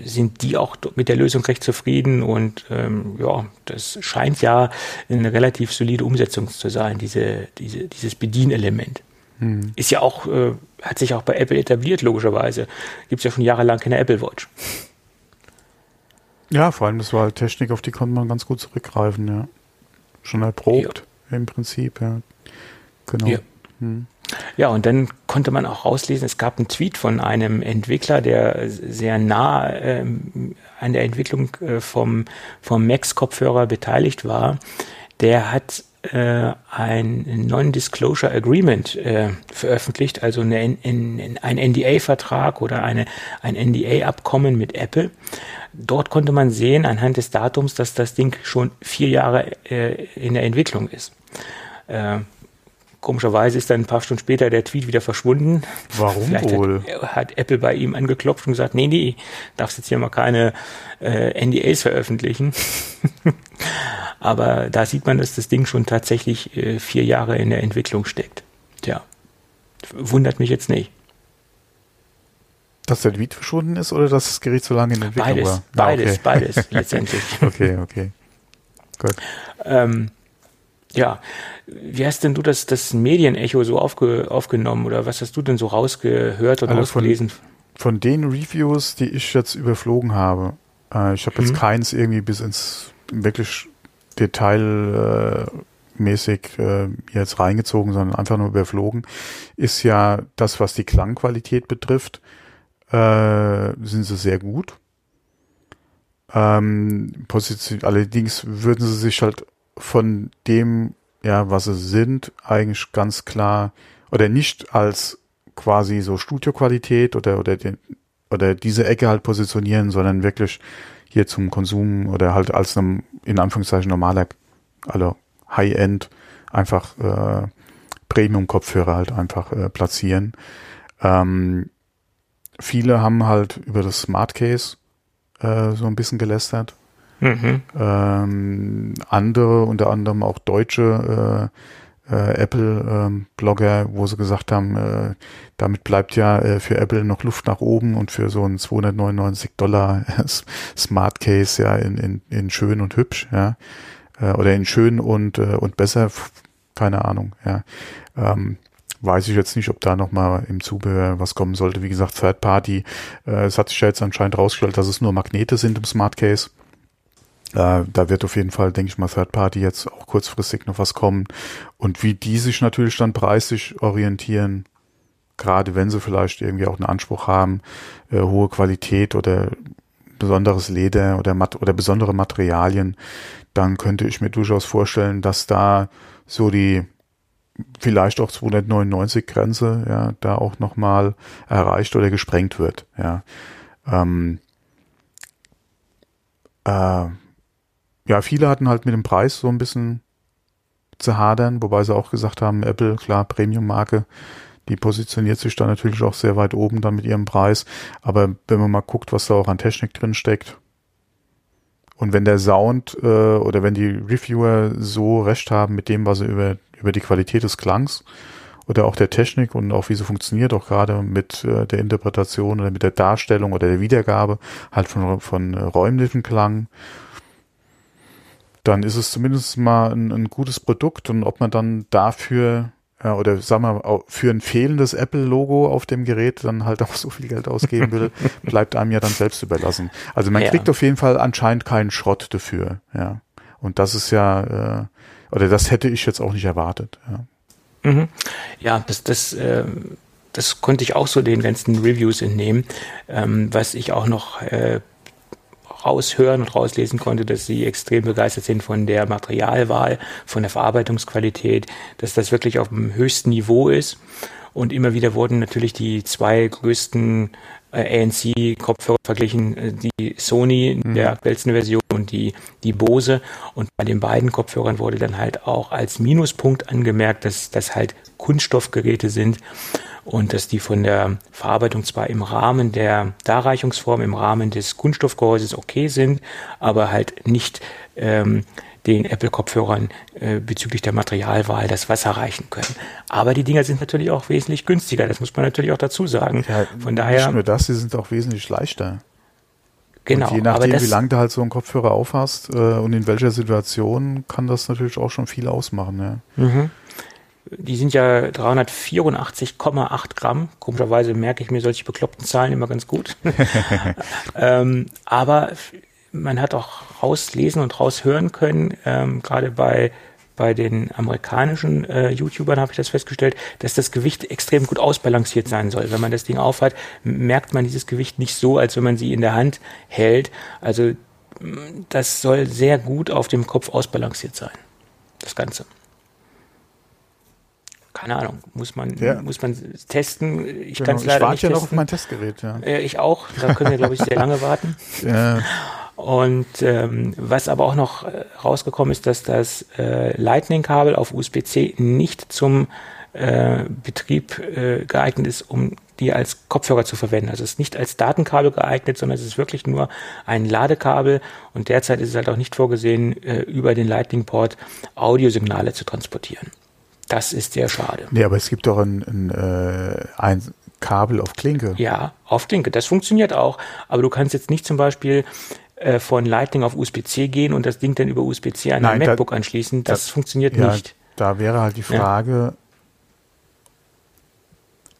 sind die auch mit der Lösung recht zufrieden und ähm, ja, das scheint ja eine relativ solide Umsetzung zu sein, diese, diese, dieses Bedienelement. Hm. Ist ja auch, äh, hat sich auch bei Apple etabliert, logischerweise. Gibt es ja schon jahrelang keine Apple Watch. Ja, vor allem, das war halt Technik, auf die konnte man ganz gut zurückgreifen, ja. Schon erprobt ja. im Prinzip, ja. Genau. Ja. Hm. Ja, und dann konnte man auch rauslesen, es gab einen Tweet von einem Entwickler, der sehr nah ähm, an der Entwicklung äh, vom, vom Max-Kopfhörer beteiligt war. Der hat äh, ein Non-Disclosure Agreement äh, veröffentlicht, also eine, in, ein NDA-Vertrag oder eine, ein NDA-Abkommen mit Apple. Dort konnte man sehen anhand des Datums, dass das Ding schon vier Jahre äh, in der Entwicklung ist. Komischerweise ist dann ein paar Stunden später der Tweet wieder verschwunden. Warum Vielleicht wohl? Hat, hat, Apple bei ihm angeklopft und gesagt, nee, nee, darfst jetzt hier mal keine äh, NDAs veröffentlichen. (laughs) Aber da sieht man, dass das Ding schon tatsächlich äh, vier Jahre in der Entwicklung steckt. Tja, wundert mich jetzt nicht. Dass der Tweet verschwunden ist oder dass das Gerät so lange in der Entwicklung beides, war? Beides, ah, okay. beides (laughs) letztendlich. okay, okay. Gut. Ähm, ja, wie hast denn du das, das Medienecho so aufge, aufgenommen oder was hast du denn so rausgehört oder also ausgelesen? Von, von, den Reviews, die ich jetzt überflogen habe, äh, ich habe jetzt mhm. keins irgendwie bis ins wirklich detailmäßig äh, jetzt reingezogen, sondern einfach nur überflogen, ist ja das, was die Klangqualität betrifft, äh, sind sie sehr gut. Ähm, allerdings würden sie sich halt von dem, ja, was sie sind, eigentlich ganz klar oder nicht als quasi so Studioqualität oder oder den, oder diese Ecke halt positionieren, sondern wirklich hier zum Konsum oder halt als einem in Anführungszeichen normaler, also High-End einfach äh, Premium-Kopfhörer halt einfach äh, platzieren. Ähm, viele haben halt über das Smart Case äh, so ein bisschen gelästert. Mhm. Ähm, andere, unter anderem auch deutsche äh, äh, Apple-Blogger, ähm, wo sie gesagt haben, äh, damit bleibt ja äh, für Apple noch Luft nach oben und für so ein 299 Dollar Smart Case ja in, in, in schön und hübsch, ja, äh, oder in schön und äh, und besser, keine Ahnung, ja. Ähm, weiß ich jetzt nicht, ob da nochmal im Zubehör was kommen sollte. Wie gesagt, Third Party, äh, es hat sich ja jetzt anscheinend rausgestellt, dass es nur Magnete sind im Smart Case. Äh, da wird auf jeden Fall, denke ich mal, Third Party jetzt auch kurzfristig noch was kommen. Und wie die sich natürlich dann preislich orientieren, gerade wenn sie vielleicht irgendwie auch einen Anspruch haben, äh, hohe Qualität oder besonderes Leder oder, Mat oder besondere Materialien, dann könnte ich mir durchaus vorstellen, dass da so die vielleicht auch 299 Grenze, ja, da auch nochmal erreicht oder gesprengt wird, ja. Ähm, äh, ja, viele hatten halt mit dem Preis so ein bisschen zu hadern, wobei sie auch gesagt haben, Apple, klar, Premium-Marke, die positioniert sich da natürlich auch sehr weit oben dann mit ihrem Preis. Aber wenn man mal guckt, was da auch an Technik drin steckt, und wenn der Sound äh, oder wenn die Reviewer so recht haben mit dem, was sie über, über die Qualität des Klangs oder auch der Technik und auch wie sie funktioniert, auch gerade mit äh, der Interpretation oder mit der Darstellung oder der Wiedergabe halt von, von äh, räumlichen Klang dann ist es zumindest mal ein, ein gutes Produkt und ob man dann dafür ja, oder sagen wir für ein fehlendes Apple-Logo auf dem Gerät dann halt (laughs) auch so viel Geld ausgeben will, (laughs) bleibt einem ja dann selbst überlassen. Also man ja. kriegt auf jeden Fall anscheinend keinen Schrott dafür, ja. Und das ist ja, äh, oder das hätte ich jetzt auch nicht erwartet, ja. Mhm. Ja, das, das, äh, das konnte ich auch so den ganzen Reviews entnehmen. Ähm, was ich auch noch äh, raushören und rauslesen konnte, dass sie extrem begeistert sind von der Materialwahl, von der Verarbeitungsqualität, dass das wirklich auf dem höchsten Niveau ist. Und immer wieder wurden natürlich die zwei größten äh, ANC-Kopfhörer verglichen, äh, die Sony in der mhm. aktuellsten Version und die, die Bose. Und bei den beiden Kopfhörern wurde dann halt auch als Minuspunkt angemerkt, dass das halt Kunststoffgeräte sind und dass die von der Verarbeitung zwar im Rahmen der Darreichungsform, im Rahmen des Kunststoffgehäuses okay sind, aber halt nicht ähm, den Apple-Kopfhörern äh, bezüglich der Materialwahl das Wasser reichen können. Aber die Dinger sind natürlich auch wesentlich günstiger, das muss man natürlich auch dazu sagen. Ja, Von daher. Nicht nur das, sie sind auch wesentlich leichter. Genau. Und je nachdem, wie lange du halt so einen Kopfhörer aufhast äh, und in welcher Situation, kann das natürlich auch schon viel ausmachen. Ja. Mhm. Die sind ja 384,8 Gramm. Komischerweise merke ich mir solche bekloppten Zahlen immer ganz gut. (laughs) ähm, aber man hat auch rauslesen und raushören können, ähm, gerade bei bei den amerikanischen äh, YouTubern habe ich das festgestellt, dass das Gewicht extrem gut ausbalanciert sein soll. Wenn man das Ding aufhat, merkt man dieses Gewicht nicht so, als wenn man sie in der Hand hält. Also das soll sehr gut auf dem Kopf ausbalanciert sein. Das Ganze. Keine Ahnung, muss man, Ja. muss man testen. Ich Genau. kann es Ich leider warte nicht ja noch auf mein Testgerät, ja. Äh, ich auch. Da können wir, glaube ich, sehr lange warten. (laughs) Äh, Und ähm, was aber auch noch äh, rausgekommen ist, dass das äh, Lightning-Kabel auf USB-C nicht zum äh, Betrieb äh, geeignet ist, um die als Kopfhörer zu verwenden. Also es ist nicht als Datenkabel geeignet, sondern es ist wirklich nur ein Ladekabel und derzeit ist es halt auch nicht vorgesehen, äh, über den Lightning-Port Audiosignale zu transportieren. Das ist sehr schade. nee, aber es gibt doch ein, ein, äh, ein Kabel auf Klinke. Ja, auf Klinke. Das funktioniert auch. Aber du kannst jetzt nicht zum Beispiel äh, von Lightning auf USB-C gehen und das Ding dann über USB-C an ein da- MacBook anschließen. Das da- funktioniert Ja, nicht. da wäre halt die Frage,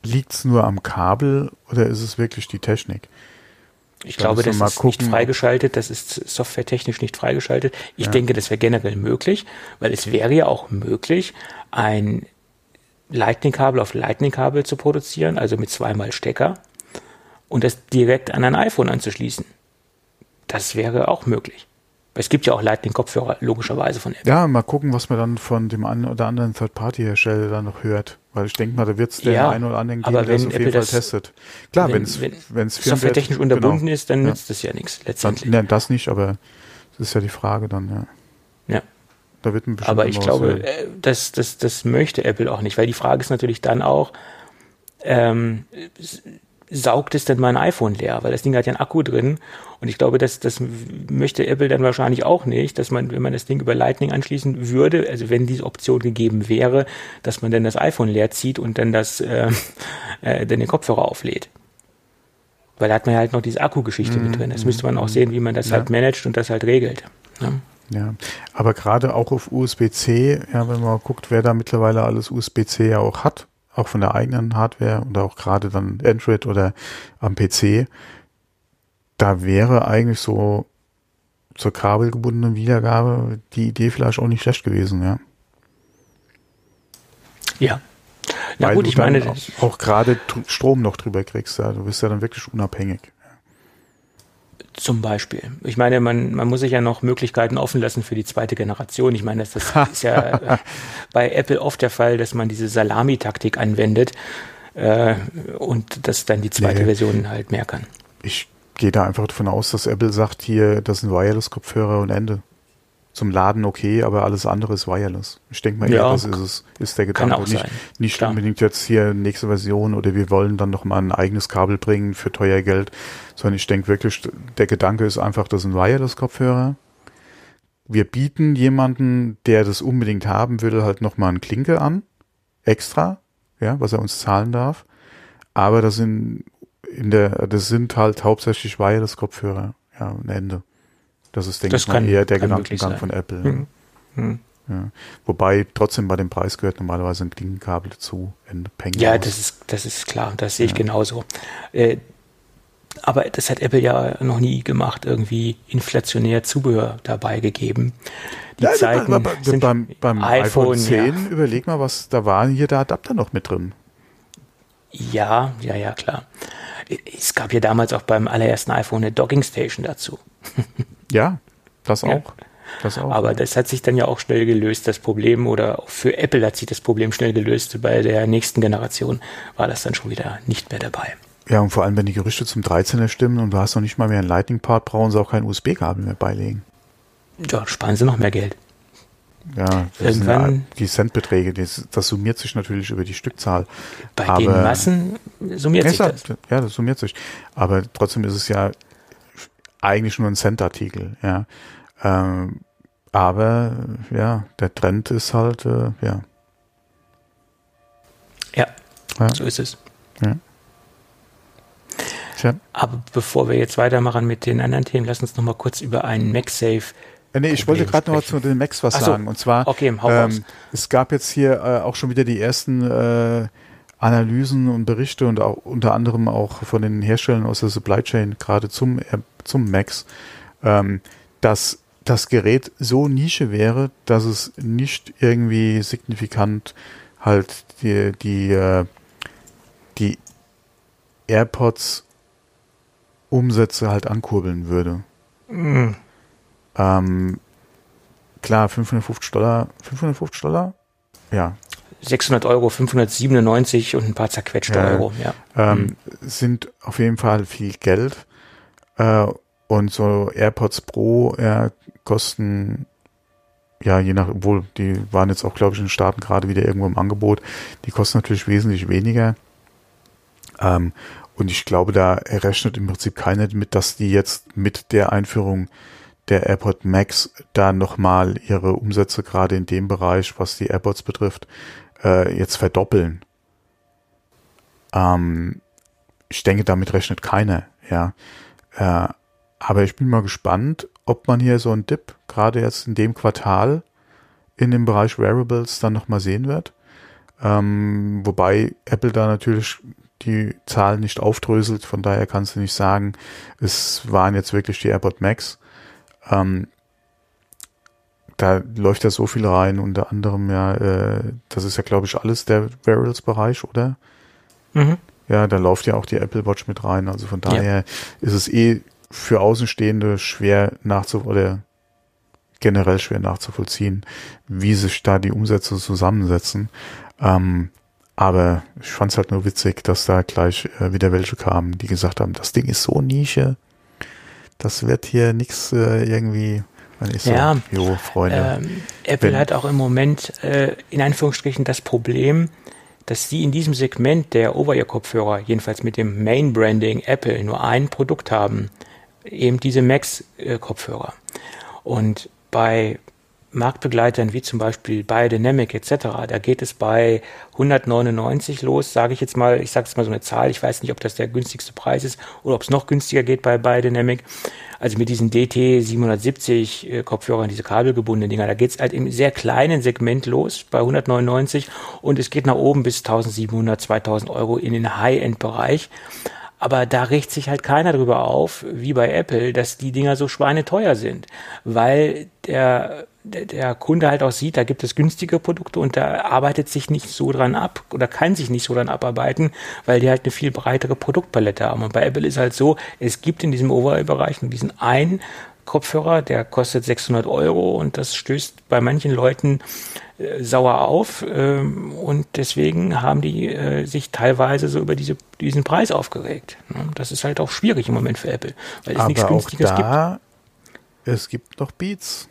liegt es nur am Kabel oder ist es wirklich die Technik? Ich da glaube, das ist nicht gucken. freigeschaltet. Das ist softwaretechnisch nicht freigeschaltet. Ich Ja. denke, das wäre generell möglich, weil es wäre ja auch möglich, ein Lightning-Kabel auf Lightning-Kabel zu produzieren, also mit zweimal Stecker und das direkt an ein iPhone anzuschließen. Das wäre auch möglich. Es gibt ja auch Lightning-Kopfhörer, logischerweise von Apple. Ja, mal gucken, was man dann von dem einen oder anderen Third-Party-Hersteller dann noch hört. Weil ich denke mal, da wird es den Ja, einen oder anderen geben, der es wenn auf jeden Apple Fall testet. Klar, wenn- wenn's, wenn Firmware- unterbunden genau. ist, dann Ja. nützt das ja nichts Dann, letztendlich. ne, das nicht, aber das ist ja die Frage dann, ja. Ja. Da wird ein bestimmt Aber ich glaube, äh, das, das, das möchte Apple auch nicht, weil die Frage ist natürlich dann auch, ähm, saugt es denn mein iPhone leer? Weil das Ding hat ja einen Akku drin und ich glaube, das, das möchte Apple dann wahrscheinlich auch nicht, dass man, wenn man das Ding über Lightning anschließen würde, also wenn diese Option gegeben wäre, dass man dann das iPhone leer zieht und dann das, äh, (laughs) äh, dann den Kopfhörer auflädt. Weil da hat man ja halt noch diese Akkugeschichte mit drin. Das müsste man auch sehen, wie man das Mhm. Ja. halt managt und das halt regelt. Ne? Ja, aber gerade auch auf USB-C, ja, wenn man guckt, wer da mittlerweile alles USB-C ja auch hat, auch von der eigenen Hardware und auch gerade dann Android oder am PC, da wäre eigentlich so zur kabelgebundenen Wiedergabe die Idee vielleicht auch nicht schlecht gewesen, ja. Ja. Na Weil gut, ich meine, auch, auch gerade Strom noch drüber kriegst, ja. Du bist ja dann wirklich unabhängig. Zum Beispiel. Ich meine, man, man muss sich ja noch Möglichkeiten offen lassen für die zweite Generation. Ich meine, das, das (laughs) ist ja äh, bei Apple oft der Fall, dass man diese Salami-Taktik anwendet äh, und dass dann die zweite Nee. Version halt mehr kann. Ich gehe da einfach davon aus, dass Apple sagt, hier, das sind Wireless-Kopfhörer und Ende. Zum Laden okay, aber alles andere ist Wireless. Ich denke mal, eher, Ja, das ist es, ist der kann Gedanke. auch nicht sein. nicht Klar. unbedingt jetzt hier nächste Version oder wir wollen dann noch mal ein eigenes Kabel bringen für teuer Geld, sondern ich denke wirklich, der Gedanke ist einfach, das sind Wireless-Kopfhörer. Wir bieten jemanden, der das unbedingt haben will, halt noch mal einen Klinke an, extra, ja, was er uns zahlen darf. Aber das sind in der, das sind halt hauptsächlich Wireless-Kopfhörer, ja, ein Ende. Das ist, denke Das ich mal, eher der Gedankengang von Apple. Mhm. Mhm. Ja. Wobei trotzdem bei dem Preis gehört normalerweise ein Klinkenkabel dazu. Ja, das ist, das ist klar. Das sehe ich genauso. Äh, aber das hat Apple ja noch nie gemacht, irgendwie inflationär Zubehör dabei gegeben. Die Ja, Zeiten bei, bei, sind beim, beim iPhone, iPhone, 10, ja. überleg mal, was da war hier der Adapter noch mit drin. Ja, ja, ja, klar. Es gab ja damals auch beim allerersten iPhone eine Docking Station dazu. (laughs) Ja, das Ja. auch. Das auch. Aber das hat sich dann ja auch schnell gelöst, das Problem, oder für Apple hat sich das Problem schnell gelöst. Bei der nächsten Generation war das dann schon wieder nicht mehr dabei. ja, und vor allem, wenn die Gerüchte zum 13er stimmen und du hast noch nicht mal mehr einen Lightning-Part, brauchen sie auch kein USB-Kabel mehr beilegen. Ja, sparen sie noch mehr Geld. Ja, ja Irgendwann- die Centbeträge, das, das summiert sich natürlich über die Stückzahl. Bei Aber- den Massen summiert Ja, sich das- ja, das summiert sich. Aber trotzdem ist es ja eigentlich nur ein Cent-Artikel, ja. Ähm, aber ja, der Trend ist halt, äh, ja. Ja, Ja. so ist es. Tja. Aber bevor wir jetzt weitermachen mit den anderen Themen, lass uns noch mal kurz über einen MagSafe. Äh, nee, ich wollte gerade noch zu den Macs was so. sagen. Und zwar, Okay, ähm, es gab jetzt hier äh, auch schon wieder die ersten äh, Analysen und Berichte und auch unter anderem auch von den Herstellern aus der Supply Chain, gerade zum, zum Macs, ähm, dass das Gerät so Nische wäre, dass es nicht irgendwie signifikant halt die, die, äh, die AirPods Umsätze halt ankurbeln würde. Mm, Ähm, klar, 550 Dollar, 550 Dollar? Ja, 600 Euro, 597 und ein paar zerquetschte ja, Euro. Ja. Ähm, mhm. Sind auf jeden Fall viel Geld. Äh, und so AirPods Pro ja, kosten ja, je nach, obwohl die waren jetzt auch, glaube ich, in den Staaten gerade wieder irgendwo im Angebot. Die kosten natürlich wesentlich weniger. Ähm, und ich glaube, da errechnet im Prinzip keiner mit, dass die jetzt mit der Einführung der AirPod Max da nochmal ihre Umsätze gerade in dem Bereich, was die AirPods betrifft, äh, jetzt verdoppeln. Ähm, ich denke, damit rechnet keiner, ja. Äh, aber ich bin mal gespannt, ob man hier so einen Dip gerade jetzt in dem Quartal in dem Bereich Wearables dann nochmal sehen wird. Ähm, wobei Apple da natürlich die Zahlen nicht aufdröselt, von daher kannst du nicht sagen, es waren jetzt wirklich die AirPod Max. Ähm, da läuft ja so viel rein, unter anderem ja, äh, das ist ja glaube ich alles der Wearables-Bereich, oder? Mhm. Ja, da läuft ja auch die Apple Watch mit rein, also von daher ja. ist es eh für Außenstehende schwer nachzu oder generell schwer nachzuvollziehen, wie sich da die Umsätze zusammensetzen. Ähm, aber ich fand es halt nur witzig, dass da gleich äh, wieder welche kamen, die gesagt haben, das Ding ist so Nische, das wird hier nichts äh, irgendwie. So, ja, jo, Freunde. Ähm, Apple Wenn, hat auch im Moment äh, in Anführungsstrichen das Problem, dass sie in diesem Segment der Over-Ear-Kopfhörer, jedenfalls mit dem Main-Branding Apple, nur ein Produkt haben eben diese Max-Kopfhörer. Und bei Marktbegleitern wie zum Beispiel Biodynamic etc., da geht es bei 199 los, sage ich jetzt mal, ich sage jetzt mal so eine Zahl, ich weiß nicht, ob das der günstigste Preis ist oder ob es noch günstiger geht bei Biodynamic. Also mit diesen DT 770 äh, Kopfhörern, diese kabelgebundenen Dinger, da geht es halt im sehr kleinen Segment los bei 199 und es geht nach oben bis 1700, 2000 Euro in den High-End-Bereich. Aber da regt sich halt keiner drüber auf, wie bei Apple, dass die Dinger so schweineteuer sind, weil der, der, Kunde halt auch sieht, da gibt es günstige Produkte und da arbeitet sich nicht so dran ab oder kann sich nicht so dran abarbeiten, weil die halt eine viel breitere Produktpalette haben. Und bei Apple ist halt so, es gibt in diesem Overall-Bereich diesen einen Kopfhörer, der kostet 600 Euro und das stößt bei manchen Leuten äh, sauer auf ähm, und deswegen haben die äh, sich teilweise so über diese, diesen Preis aufgeregt. Ne? Das ist halt auch schwierig im Moment für Apple, weil es Aber nichts Günstiges auch da, gibt. Es gibt noch Beats.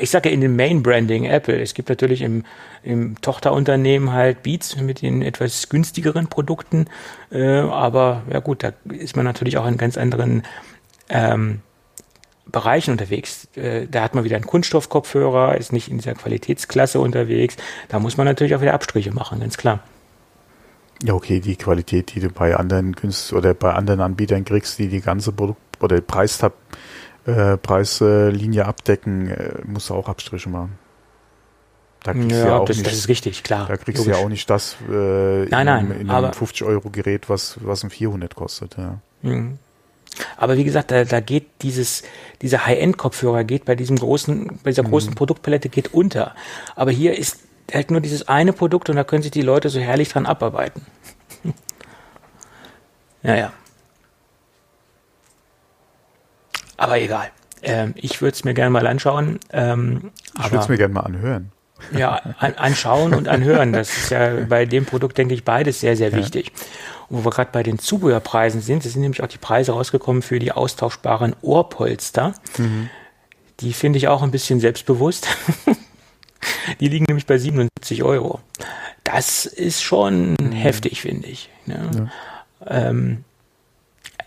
Ich sage ja in dem Main Branding Apple. Es gibt natürlich im, im Tochterunternehmen halt Beats mit den etwas günstigeren Produkten. Äh, aber ja gut, da ist man natürlich auch in ganz anderen ähm, Bereichen unterwegs. Äh, da hat man wieder einen Kunststoffkopfhörer, ist nicht in dieser Qualitätsklasse unterwegs. Da muss man natürlich auch wieder Abstriche machen, ganz klar. Ja, okay, die Qualität, die du bei anderen Künst oder bei anderen Anbietern kriegst, die die ganze Produkt oder Preistab, äh, Preislinie abdecken, äh, musst du auch Abstriche machen. Da kriegst ja, ja auch das, nicht, das ist richtig, klar. Da kriegst du ja auch nicht das äh, nein, nein, in, in einem 50 Euro Gerät, was, was ein 400 kostet. Ja. Mhm. Aber wie gesagt, da, da geht dieses, dieser High-End-Kopfhörer geht bei diesem großen, bei dieser großen mhm. Produktpalette geht unter. Aber hier ist halt nur dieses eine Produkt und da können sich die Leute so herrlich dran abarbeiten. (laughs) naja. Aber egal. Ähm, ich würde es mir gerne mal anschauen. Ähm, ich würde es mir gerne mal anhören. Ja, an, anschauen und anhören. Das ist ja bei dem Produkt, denke ich, beides sehr, sehr wichtig. Und wo wir gerade bei den Zubehörpreisen sind, es sind nämlich auch die Preise rausgekommen für die austauschbaren Ohrpolster. Mhm. Die finde ich auch ein bisschen selbstbewusst. (laughs) die liegen nämlich bei 77 Euro. Das ist schon mhm. heftig, finde ich. Ne? Ja. Ähm,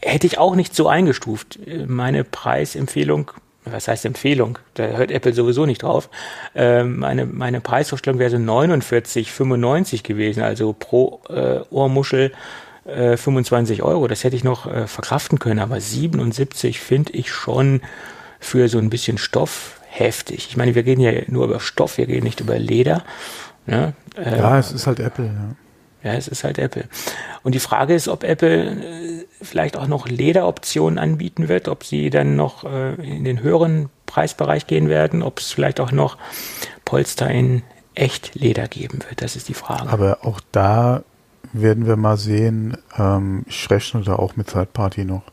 hätte ich auch nicht so eingestuft. Meine Preisempfehlung was heißt Empfehlung? Da hört Apple sowieso nicht drauf. Ähm, meine, meine Preisvorstellung wäre so 49,95 gewesen, also pro äh, Ohrmuschel äh, 25 Euro. Das hätte ich noch äh, verkraften können, aber 77 finde ich schon für so ein bisschen Stoff heftig. Ich meine, wir reden ja nur über Stoff, wir reden nicht über Leder. Ne? Äh, ja, es ist halt Apple, ja. Ja, es ist halt Apple. Und die Frage ist, ob Apple äh, vielleicht auch noch Lederoptionen anbieten wird, ob sie dann noch äh, in den höheren Preisbereich gehen werden, ob es vielleicht auch noch Polster in Echtleder geben wird. Das ist die Frage. Aber auch da werden wir mal sehen. Ähm, ich rechne da auch mit Third Party noch.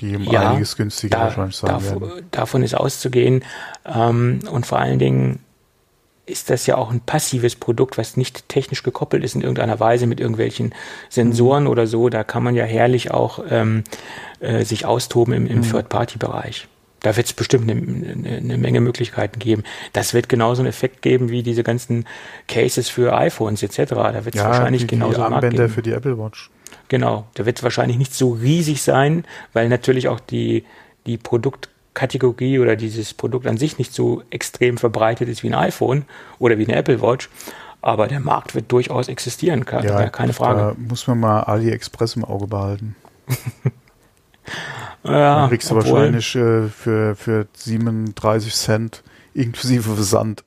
Die um ja, einiges günstiger da, wahrscheinlich sein davon, werden. Davon ist auszugehen. Ähm, und vor allen Dingen ist das ja auch ein passives Produkt, was nicht technisch gekoppelt ist in irgendeiner Weise mit irgendwelchen Sensoren mhm. oder so. Da kann man ja herrlich auch ähm, äh, sich austoben im, im mhm. Third-Party-Bereich. Da wird es bestimmt eine, eine, eine, Menge Möglichkeiten geben. Das wird genauso einen Effekt geben wie diese ganzen Cases für iPhones etc. Da wird es ja, wahrscheinlich die, genauso die Armbänder für die Apple Watch. Genau, da wird es wahrscheinlich nicht so riesig sein, weil natürlich auch die, die Produktkategorie oder dieses Produkt an sich nicht so extrem verbreitet ist wie ein iPhone oder wie eine Apple Watch. Aber der Markt wird durchaus existieren, keine, ja, keine Frage. Da muss man mal AliExpress im Auge behalten. (laughs) Ja, Dann kriegst du wahrscheinlich äh, für, für 37 Cent inklusive Versand.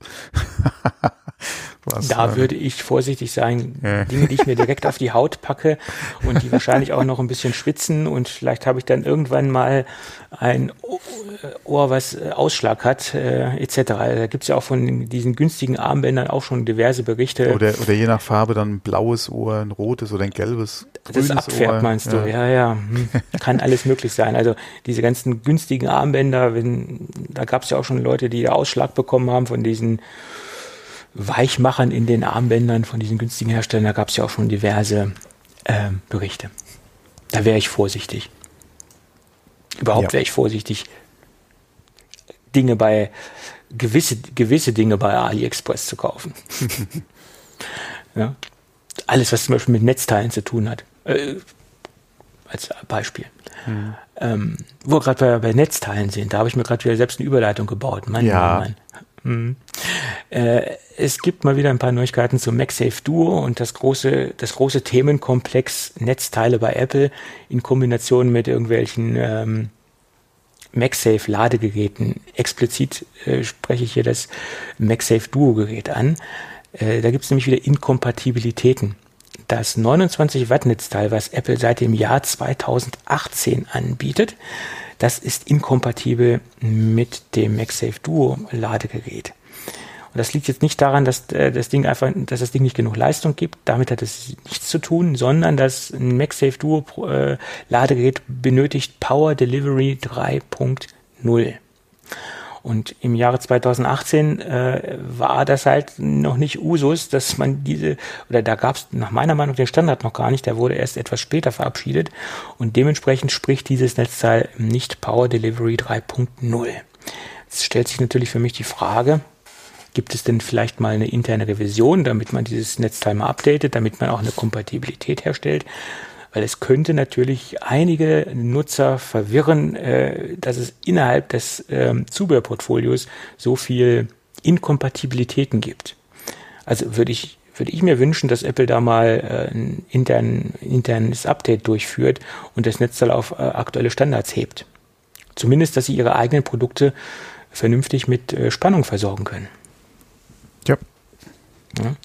(laughs) Was, da äh, würde ich vorsichtig sein, ja. Dinge, die ich mir direkt auf die Haut packe und die wahrscheinlich auch noch ein bisschen schwitzen und vielleicht habe ich dann irgendwann mal ein Ohr, was äh, Ausschlag hat, äh, etc. Da gibt es ja auch von diesen günstigen Armbändern auch schon diverse Berichte. Oder, oder je nach Farbe dann ein blaues Ohr, ein rotes oder ein gelbes. Das abfärbt, Ohr. meinst du? Ja, ja. ja. (laughs) Kann alles möglich sein. Also diese ganzen günstigen Armbänder, wenn, da gab es ja auch schon Leute, die Ausschlag bekommen haben von diesen Weichmachern in den Armbändern von diesen günstigen Herstellern, da gab es ja auch schon diverse äh, Berichte. Da wäre ich vorsichtig. Überhaupt ja. wäre ich vorsichtig, Dinge bei gewisse, gewisse Dinge bei AliExpress zu kaufen. (laughs) ja. Alles, was zum Beispiel mit Netzteilen zu tun hat. Äh, als Beispiel. Mhm. Ähm, wo wir gerade bei, bei, Netzteilen sind, da habe ich mir gerade wieder selbst eine Überleitung gebaut. Mann, ja. Mann, Mann. Mhm. Äh, es gibt mal wieder ein paar Neuigkeiten zum MagSafe Duo und das große, das große Themenkomplex Netzteile bei Apple in Kombination mit irgendwelchen ähm, MagSafe Ladegeräten. Explizit äh, spreche ich hier das MagSafe Duo Gerät an. Äh, da gibt es nämlich wieder Inkompatibilitäten. Das 29 Watt Netzteil, was Apple seit dem Jahr 2018 anbietet, das ist inkompatibel mit dem MagSafe Duo Ladegerät. Und das liegt jetzt nicht daran, dass äh, das Ding einfach, dass das Ding nicht genug Leistung gibt. Damit hat es nichts zu tun, sondern dass ein MagSafe Duo äh, Ladegerät benötigt Power Delivery 3.0. Und im Jahre 2018 äh, war das halt noch nicht Usus, dass man diese, oder da gab es nach meiner Meinung den Standard noch gar nicht, der wurde erst etwas später verabschiedet und dementsprechend spricht dieses Netzteil nicht Power Delivery 3.0. Jetzt stellt sich natürlich für mich die Frage, gibt es denn vielleicht mal eine interne Revision, damit man dieses Netzteil mal updatet, damit man auch eine Kompatibilität herstellt? Weil es könnte natürlich einige Nutzer verwirren, äh, dass es innerhalb des ähm, Zubehörportfolios so viel Inkompatibilitäten gibt. Also würde ich würde ich mir wünschen, dass Apple da mal äh, ein intern, internes Update durchführt und das Netzteil auf äh, aktuelle Standards hebt. Zumindest, dass sie ihre eigenen Produkte vernünftig mit äh, Spannung versorgen können. Ja. ja.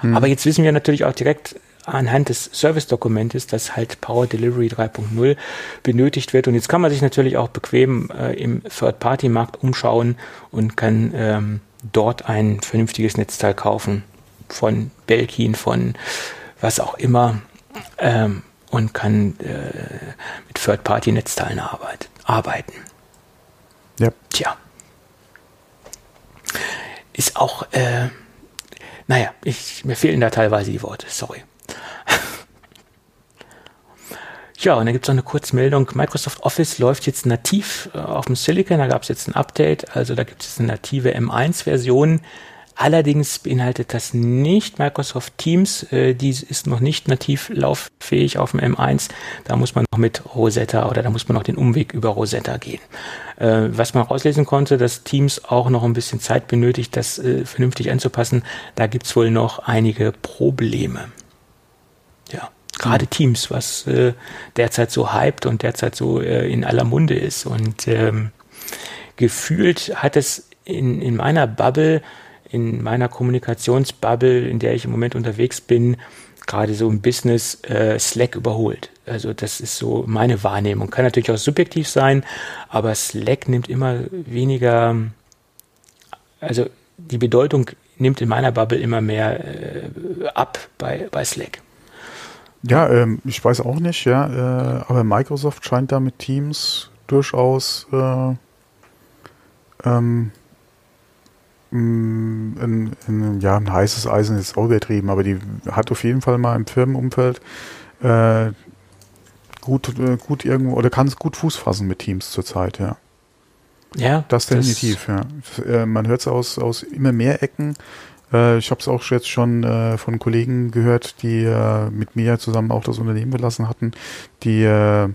Hm. Aber jetzt wissen wir natürlich auch direkt, anhand des Service-Dokumentes, dass halt Power Delivery 3.0 benötigt wird. Und jetzt kann man sich natürlich auch bequem äh, im Third-Party-Markt umschauen und kann ähm, dort ein vernünftiges Netzteil kaufen von Belkin, von was auch immer ähm, und kann äh, mit Third-Party-Netzteilen arbeit arbeiten. Ja. Tja. Ist auch, äh, naja, ich, mir fehlen da teilweise die Worte, sorry. Ja, und dann gibt es noch eine Kurzmeldung. Microsoft Office läuft jetzt nativ äh, auf dem Silicon. Da gab es jetzt ein Update. Also da gibt es eine native M1-Version. Allerdings beinhaltet das nicht Microsoft Teams. Äh, dies ist noch nicht nativ lauffähig auf dem M1. Da muss man noch mit Rosetta oder da muss man noch den Umweg über Rosetta gehen. Äh, was man rauslesen konnte, dass Teams auch noch ein bisschen Zeit benötigt, das äh, vernünftig anzupassen. Da gibt's wohl noch einige Probleme. Gerade Teams, was äh, derzeit so hyped und derzeit so äh, in aller Munde ist. Und ähm, gefühlt hat es in, in meiner Bubble, in meiner Kommunikationsbubble, in der ich im Moment unterwegs bin, gerade so im Business äh, Slack überholt. Also das ist so meine Wahrnehmung. Kann natürlich auch subjektiv sein, aber Slack nimmt immer weniger, also die Bedeutung nimmt in meiner Bubble immer mehr äh, ab bei, bei Slack. Ja, ähm, ich weiß auch nicht, ja, äh, aber Microsoft scheint da mit Teams durchaus äh, ähm, mm, ein, ein, ja, ein heißes Eisen ist auch übertrieben, aber die hat auf jeden Fall mal im Firmenumfeld äh, gut, äh, gut irgendwo oder kann es gut Fuß fassen mit Teams zurzeit, ja. Ja. Das definitiv, das, ja. Äh, man hört es aus, aus immer mehr Ecken. Äh, ich habe es auch jetzt schon äh, von Kollegen gehört, die äh, mit mir zusammen auch das Unternehmen verlassen hatten, die äh, äh,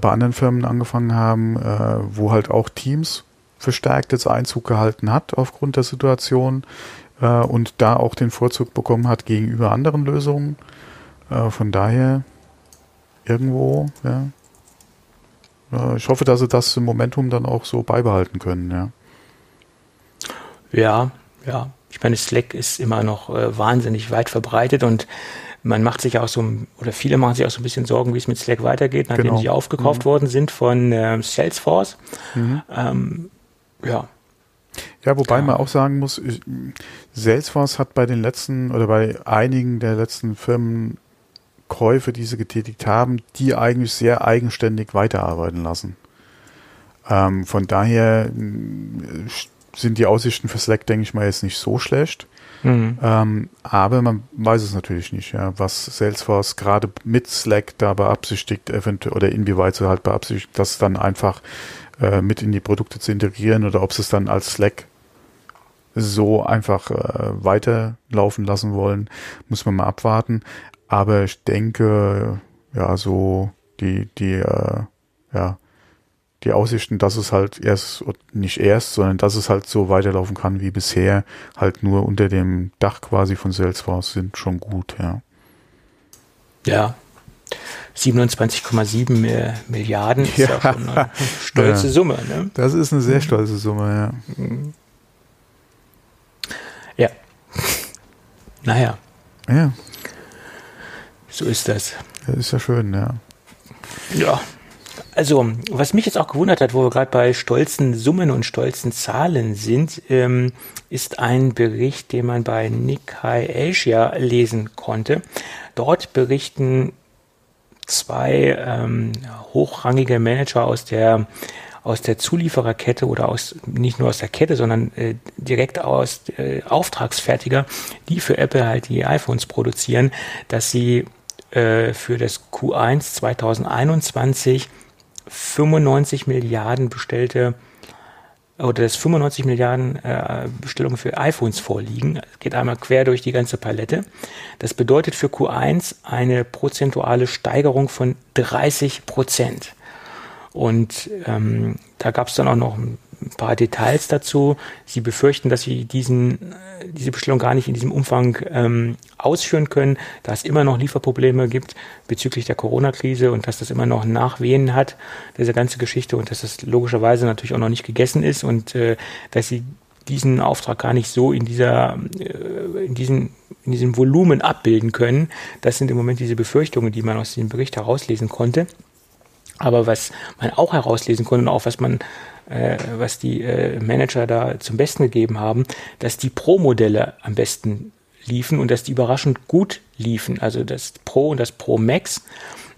bei anderen Firmen angefangen haben, wo halt auch Teams verstärkt jetzt Einzug gehalten hat aufgrund der Situation und da auch den Vorzug bekommen hat gegenüber anderen Lösungen. von daher irgendwo, ja. Ich hoffe, dass sie das im Momentum dann auch so beibehalten können, ja. Ja, ja. Ich meine, Slack ist immer noch äh, wahnsinnig weit verbreitet und man macht sich auch so, oder viele machen sich auch so ein bisschen Sorgen, wie es mit Slack weitergeht, nachdem genau. sie aufgekauft mhm. worden sind von äh, Salesforce. Mhm. Ähm, ja. Ja, wobei ja. man auch sagen muss, Salesforce hat bei den letzten oder bei einigen der letzten Firmenkäufe, die sie getätigt haben, die eigentlich sehr eigenständig weiterarbeiten lassen. Ähm, von daher sind die Aussichten für Slack, denke ich mal, jetzt nicht so schlecht. Mhm. Ähm, aber man weiß es natürlich nicht, ja, was Salesforce gerade mit Slack da beabsichtigt, eventuell oder inwieweit sie halt beabsichtigt, das dann einfach äh, mit in die Produkte zu integrieren oder ob sie es dann als Slack so einfach äh, weiterlaufen lassen wollen, muss man mal abwarten. Aber ich denke, ja, so die, die, äh, ja, die Aussichten, dass es halt erst, nicht erst, sondern dass es halt so weiterlaufen kann wie bisher, halt nur unter dem Dach quasi von Salesforce sind schon gut, ja. Ja. 27,7 Milliarden ist ja. schon eine stolze ja. Summe. Ne? Das ist eine sehr stolze Summe, ja. Ja. Naja. Ja. So ist das. Das ist ja schön, ja. Ja, also, was mich jetzt auch gewundert hat, wo wir gerade bei stolzen Summen und stolzen Zahlen sind, ähm, ist ein Bericht, den man bei Nikkei Asia lesen konnte. Dort berichten zwei ähm, hochrangige Manager aus der aus der Zuliefererkette oder aus nicht nur aus der Kette, sondern äh, direkt aus äh, Auftragsfertiger, die für Apple halt die iPhones produzieren, dass sie äh, für das Q1 2021 95 Milliarden bestellte oder dass 95 Milliarden äh, Bestellungen für iPhones vorliegen. Das geht einmal quer durch die ganze Palette. Das bedeutet für Q1 eine prozentuale Steigerung von 30 Prozent. Und ähm, da gab es dann auch noch ein ein paar Details dazu. Sie befürchten, dass sie diesen, diese Bestellung gar nicht in diesem Umfang ähm, ausführen können, da es immer noch Lieferprobleme gibt bezüglich der Corona-Krise und dass das immer noch Nachwehen hat, diese ganze Geschichte und dass das logischerweise natürlich auch noch nicht gegessen ist und äh, dass sie diesen Auftrag gar nicht so in dieser, äh, in diesem, in diesem Volumen abbilden können. Das sind im Moment diese Befürchtungen, die man aus dem Bericht herauslesen konnte. Aber was man auch herauslesen konnte und auch was man äh, was die äh, Manager da zum Besten gegeben haben, dass die Pro-Modelle am besten liefen und dass die überraschend gut liefen. Also das Pro und das Pro Max,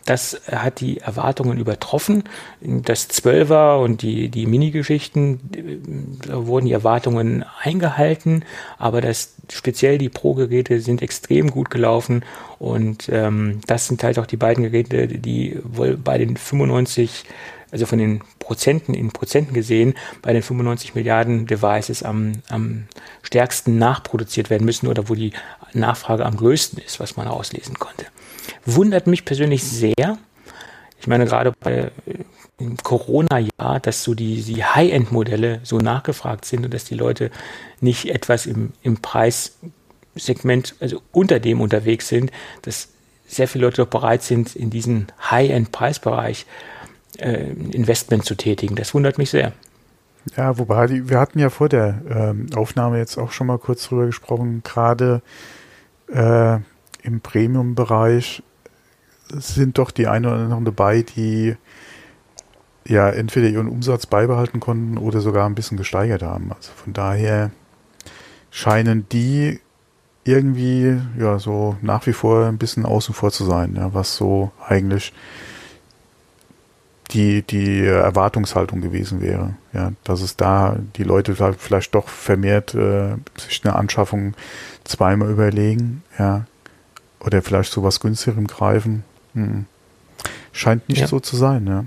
das hat die Erwartungen übertroffen. Das 12er und die, die Mini-Geschichten, da wurden die Erwartungen eingehalten, aber das, speziell die Pro-Geräte sind extrem gut gelaufen und ähm, das sind halt auch die beiden Geräte, die wohl bei den 95 also von den Prozenten in Prozenten gesehen, bei den 95 Milliarden Devices am, am stärksten nachproduziert werden müssen oder wo die Nachfrage am größten ist, was man auslesen konnte. Wundert mich persönlich sehr. Ich meine, gerade bei äh, im Corona-Jahr, dass so die, die High-End-Modelle so nachgefragt sind und dass die Leute nicht etwas im, im Preissegment, also unter dem unterwegs sind, dass sehr viele Leute doch bereit sind, in diesen High-End-Preisbereich äh, Investment zu tätigen. Das wundert mich sehr. Ja, wobei, wir hatten ja vor der ähm, Aufnahme jetzt auch schon mal kurz drüber gesprochen, gerade äh, im Premium-Bereich sind doch die ein oder anderen dabei, die ja entweder ihren Umsatz beibehalten konnten oder sogar ein bisschen gesteigert haben. Also von daher scheinen die irgendwie ja so nach wie vor ein bisschen außen vor zu sein, ja, was so eigentlich die, die Erwartungshaltung gewesen wäre. Ja, dass es da die Leute vielleicht doch vermehrt äh, sich eine Anschaffung zweimal überlegen, ja. Oder vielleicht zu was günstigerem greifen. Hm. Scheint nicht ja. so zu sein, ja.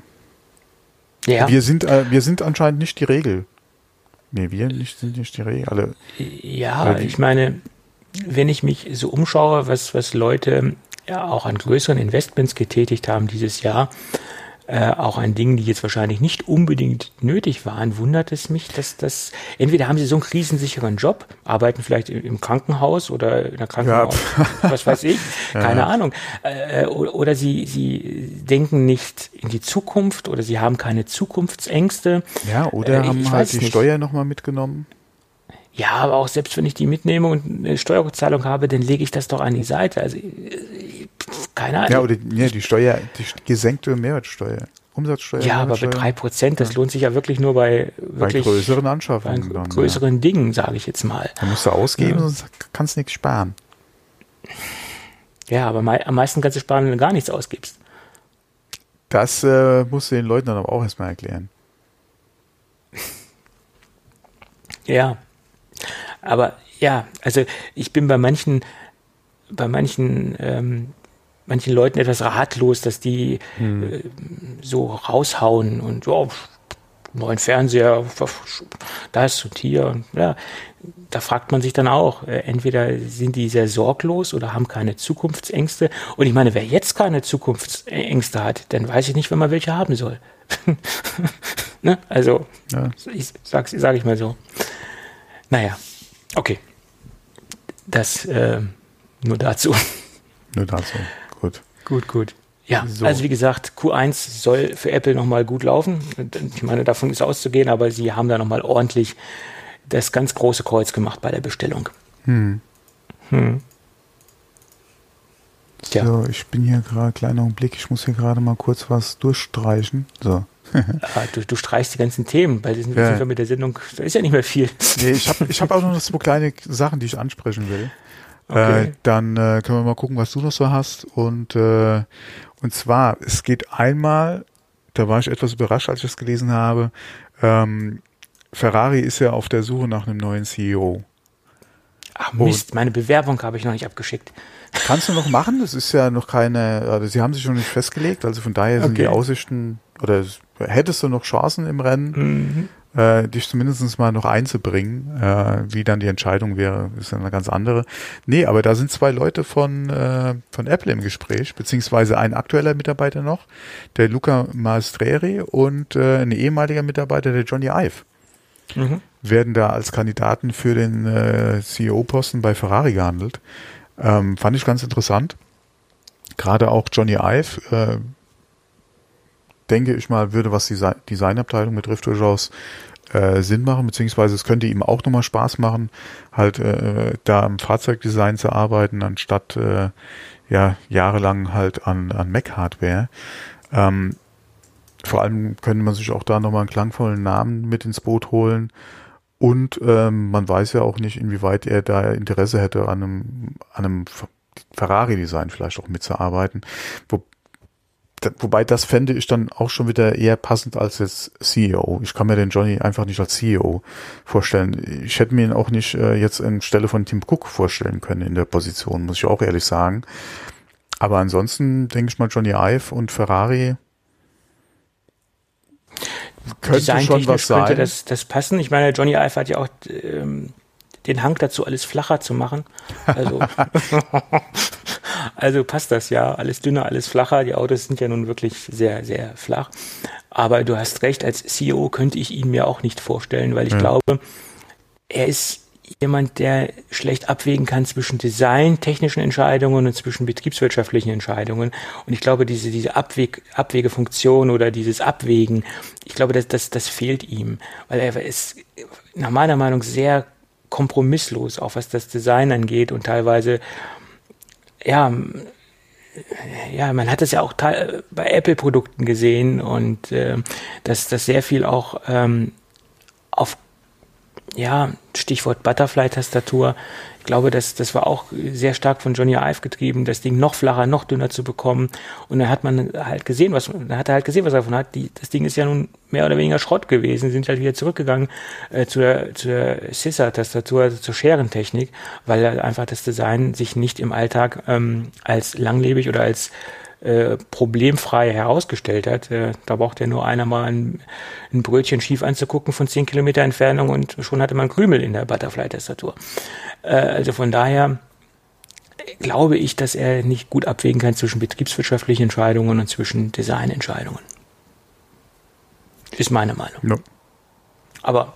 Ja. Wir sind, äh, wir sind anscheinend nicht die Regel. Nee, wir nicht, sind nicht die Regel. Alle, ja, ich meine, wenn ich mich so umschaue, was, was Leute ja auch an größeren Investments getätigt haben dieses Jahr, äh, auch an Dingen, die jetzt wahrscheinlich nicht unbedingt nötig waren, wundert es mich, dass das entweder haben sie so einen krisensicheren Job, arbeiten vielleicht im Krankenhaus oder in der Krankenhaus, ja. was weiß ich, (laughs) keine ja. Ahnung, äh, oder sie sie denken nicht in die Zukunft oder sie haben keine Zukunftsängste. Ja, oder äh, haben halt die nicht. Steuer nochmal mitgenommen. Ja, aber auch selbst wenn ich die mitnehme und eine Steuerzahlung habe, dann lege ich das doch an die Seite. Also keine Ahnung. Ja, oder ja, die Steuer, die gesenkte Mehrwertsteuer. Umsatzsteuer. Ja, aber bei drei Prozent, das lohnt sich ja wirklich nur bei wirklich bei größeren Anschaffungen. Bei dann, größeren ja. Dingen, sage ich jetzt mal. Da musst du ausgeben, ja. sonst kannst du nichts sparen. Ja, aber mei am meisten kannst du sparen, wenn du gar nichts ausgibst. Das äh, musst du den Leuten dann aber auch erstmal erklären. Ja, aber ja, also ich bin bei manchen, bei manchen, ähm, manchen Leuten etwas ratlos, dass die hm. äh, so raushauen und ja, neuen Fernseher, das und hier. Und, ja, da fragt man sich dann auch, äh, entweder sind die sehr sorglos oder haben keine Zukunftsängste. Und ich meine, wer jetzt keine Zukunftsängste hat, dann weiß ich nicht, wenn man welche haben soll. (laughs) ne? Also, ja. ich sag's, sag ich mal so. Naja, Okay. Das äh, nur dazu. Nur dazu. Gut. Gut, gut. Ja, so. also wie gesagt, Q1 soll für Apple nochmal gut laufen. Ich meine, davon ist auszugehen, aber sie haben da nochmal ordentlich das ganz große Kreuz gemacht bei der Bestellung. Hm. Hm. Tja. So, ich bin hier gerade, kleiner Augenblick, ich muss hier gerade mal kurz was durchstreichen. So. (laughs) Ah, du, du streichst die ganzen Themen, weil sind, ja. sind wir mit der Sendung, da ist ja nicht mehr viel. Nee, ich habe ich hab auch noch zwei kleine Sachen, die ich ansprechen will. Okay. Äh, dann äh, können wir mal gucken, was du noch so hast. Und, äh, und zwar, es geht einmal, da war ich etwas überrascht, als ich das gelesen habe, ähm, Ferrari ist ja auf der Suche nach einem neuen CEO. Ach Mist, meine Bewerbung habe ich noch nicht abgeschickt. Kannst du noch machen? Das ist ja noch keine, also sie haben sich noch nicht festgelegt, also von daher sind okay. die Aussichten, oder hättest du noch Chancen im Rennen, mhm. äh, dich zumindest mal noch einzubringen. Äh, wie dann die Entscheidung wäre, ist ja eine ganz andere. Nee, aber da sind zwei Leute von, äh, von Apple im Gespräch, beziehungsweise ein aktueller Mitarbeiter noch, der Luca Maestreri und äh, ein ehemaliger Mitarbeiter, der Johnny Ive. Mhm. werden da als Kandidaten für den äh, CEO-Posten bei Ferrari gehandelt. Ähm, fand ich ganz interessant. Gerade auch Johnny Ive, äh, denke ich mal, würde, was die Designabteilung betrifft, durchaus äh, Sinn machen, beziehungsweise es könnte ihm auch nochmal Spaß machen, halt äh, da im Fahrzeugdesign zu arbeiten, anstatt äh, ja jahrelang halt an, an Mac-Hardware. Ähm, vor allem könnte man sich auch da nochmal einen klangvollen Namen mit ins Boot holen, und ähm, man weiß ja auch nicht, inwieweit er da Interesse hätte, an einem, an einem Ferrari-Design vielleicht auch mitzuarbeiten. Wo, wobei das fände ich dann auch schon wieder eher passend als jetzt CEO. Ich kann mir den Johnny einfach nicht als CEO vorstellen. Ich hätte mir ihn auch nicht äh, jetzt anstelle von Tim Cook vorstellen können in der Position, muss ich auch ehrlich sagen. Aber ansonsten denke ich mal, Johnny Ive und Ferrari könnte schon was sein. Könnte das, das passen. Ich meine, Johnny Ive hat ja auch ähm, den Hang dazu, alles flacher zu machen. Also, (laughs) also passt das ja. Alles dünner, alles flacher. Die Autos sind ja nun wirklich sehr, sehr flach. Aber du hast recht, als CEO könnte ich ihn mir auch nicht vorstellen, weil ich ja. glaube, er ist jemand, der schlecht abwägen kann zwischen Design, technischen Entscheidungen und zwischen betriebswirtschaftlichen Entscheidungen. Und ich glaube, diese, diese Abweg, Abwegefunktion oder dieses Abwägen, ich glaube, das, das, das fehlt ihm, weil er ist nach meiner Meinung sehr kompromisslos, auch was das Design angeht und teilweise, ja, ja, man hat es ja auch bei Apple-Produkten gesehen und äh, dass das sehr viel auch ähm, auf ja, Stichwort Butterfly-Tastatur. Ich glaube, das, das war auch sehr stark von Johnny Ive getrieben, das Ding noch flacher, noch dünner zu bekommen. Und dann hat man halt gesehen, was, dann hat er halt gesehen, was er davon hat. Die, das Ding ist ja nun mehr oder weniger Schrott gewesen, sind halt wieder zurückgegangen äh, zu der, zu der Scissor-Tastatur, also zur Scherentechnik, weil einfach das Design sich nicht im Alltag ähm, als langlebig oder als äh, problemfrei herausgestellt hat. Äh, da braucht ja nur einer mal ein, ein, Brötchen schief anzugucken von 10 Kilometer Entfernung und schon hatte man Krümel in der Butterfly-Tastatur. Äh, also von daher glaube ich, dass er nicht gut abwägen kann zwischen betriebswirtschaftlichen Entscheidungen und zwischen Designentscheidungen. Ist meine Meinung. Ja. Aber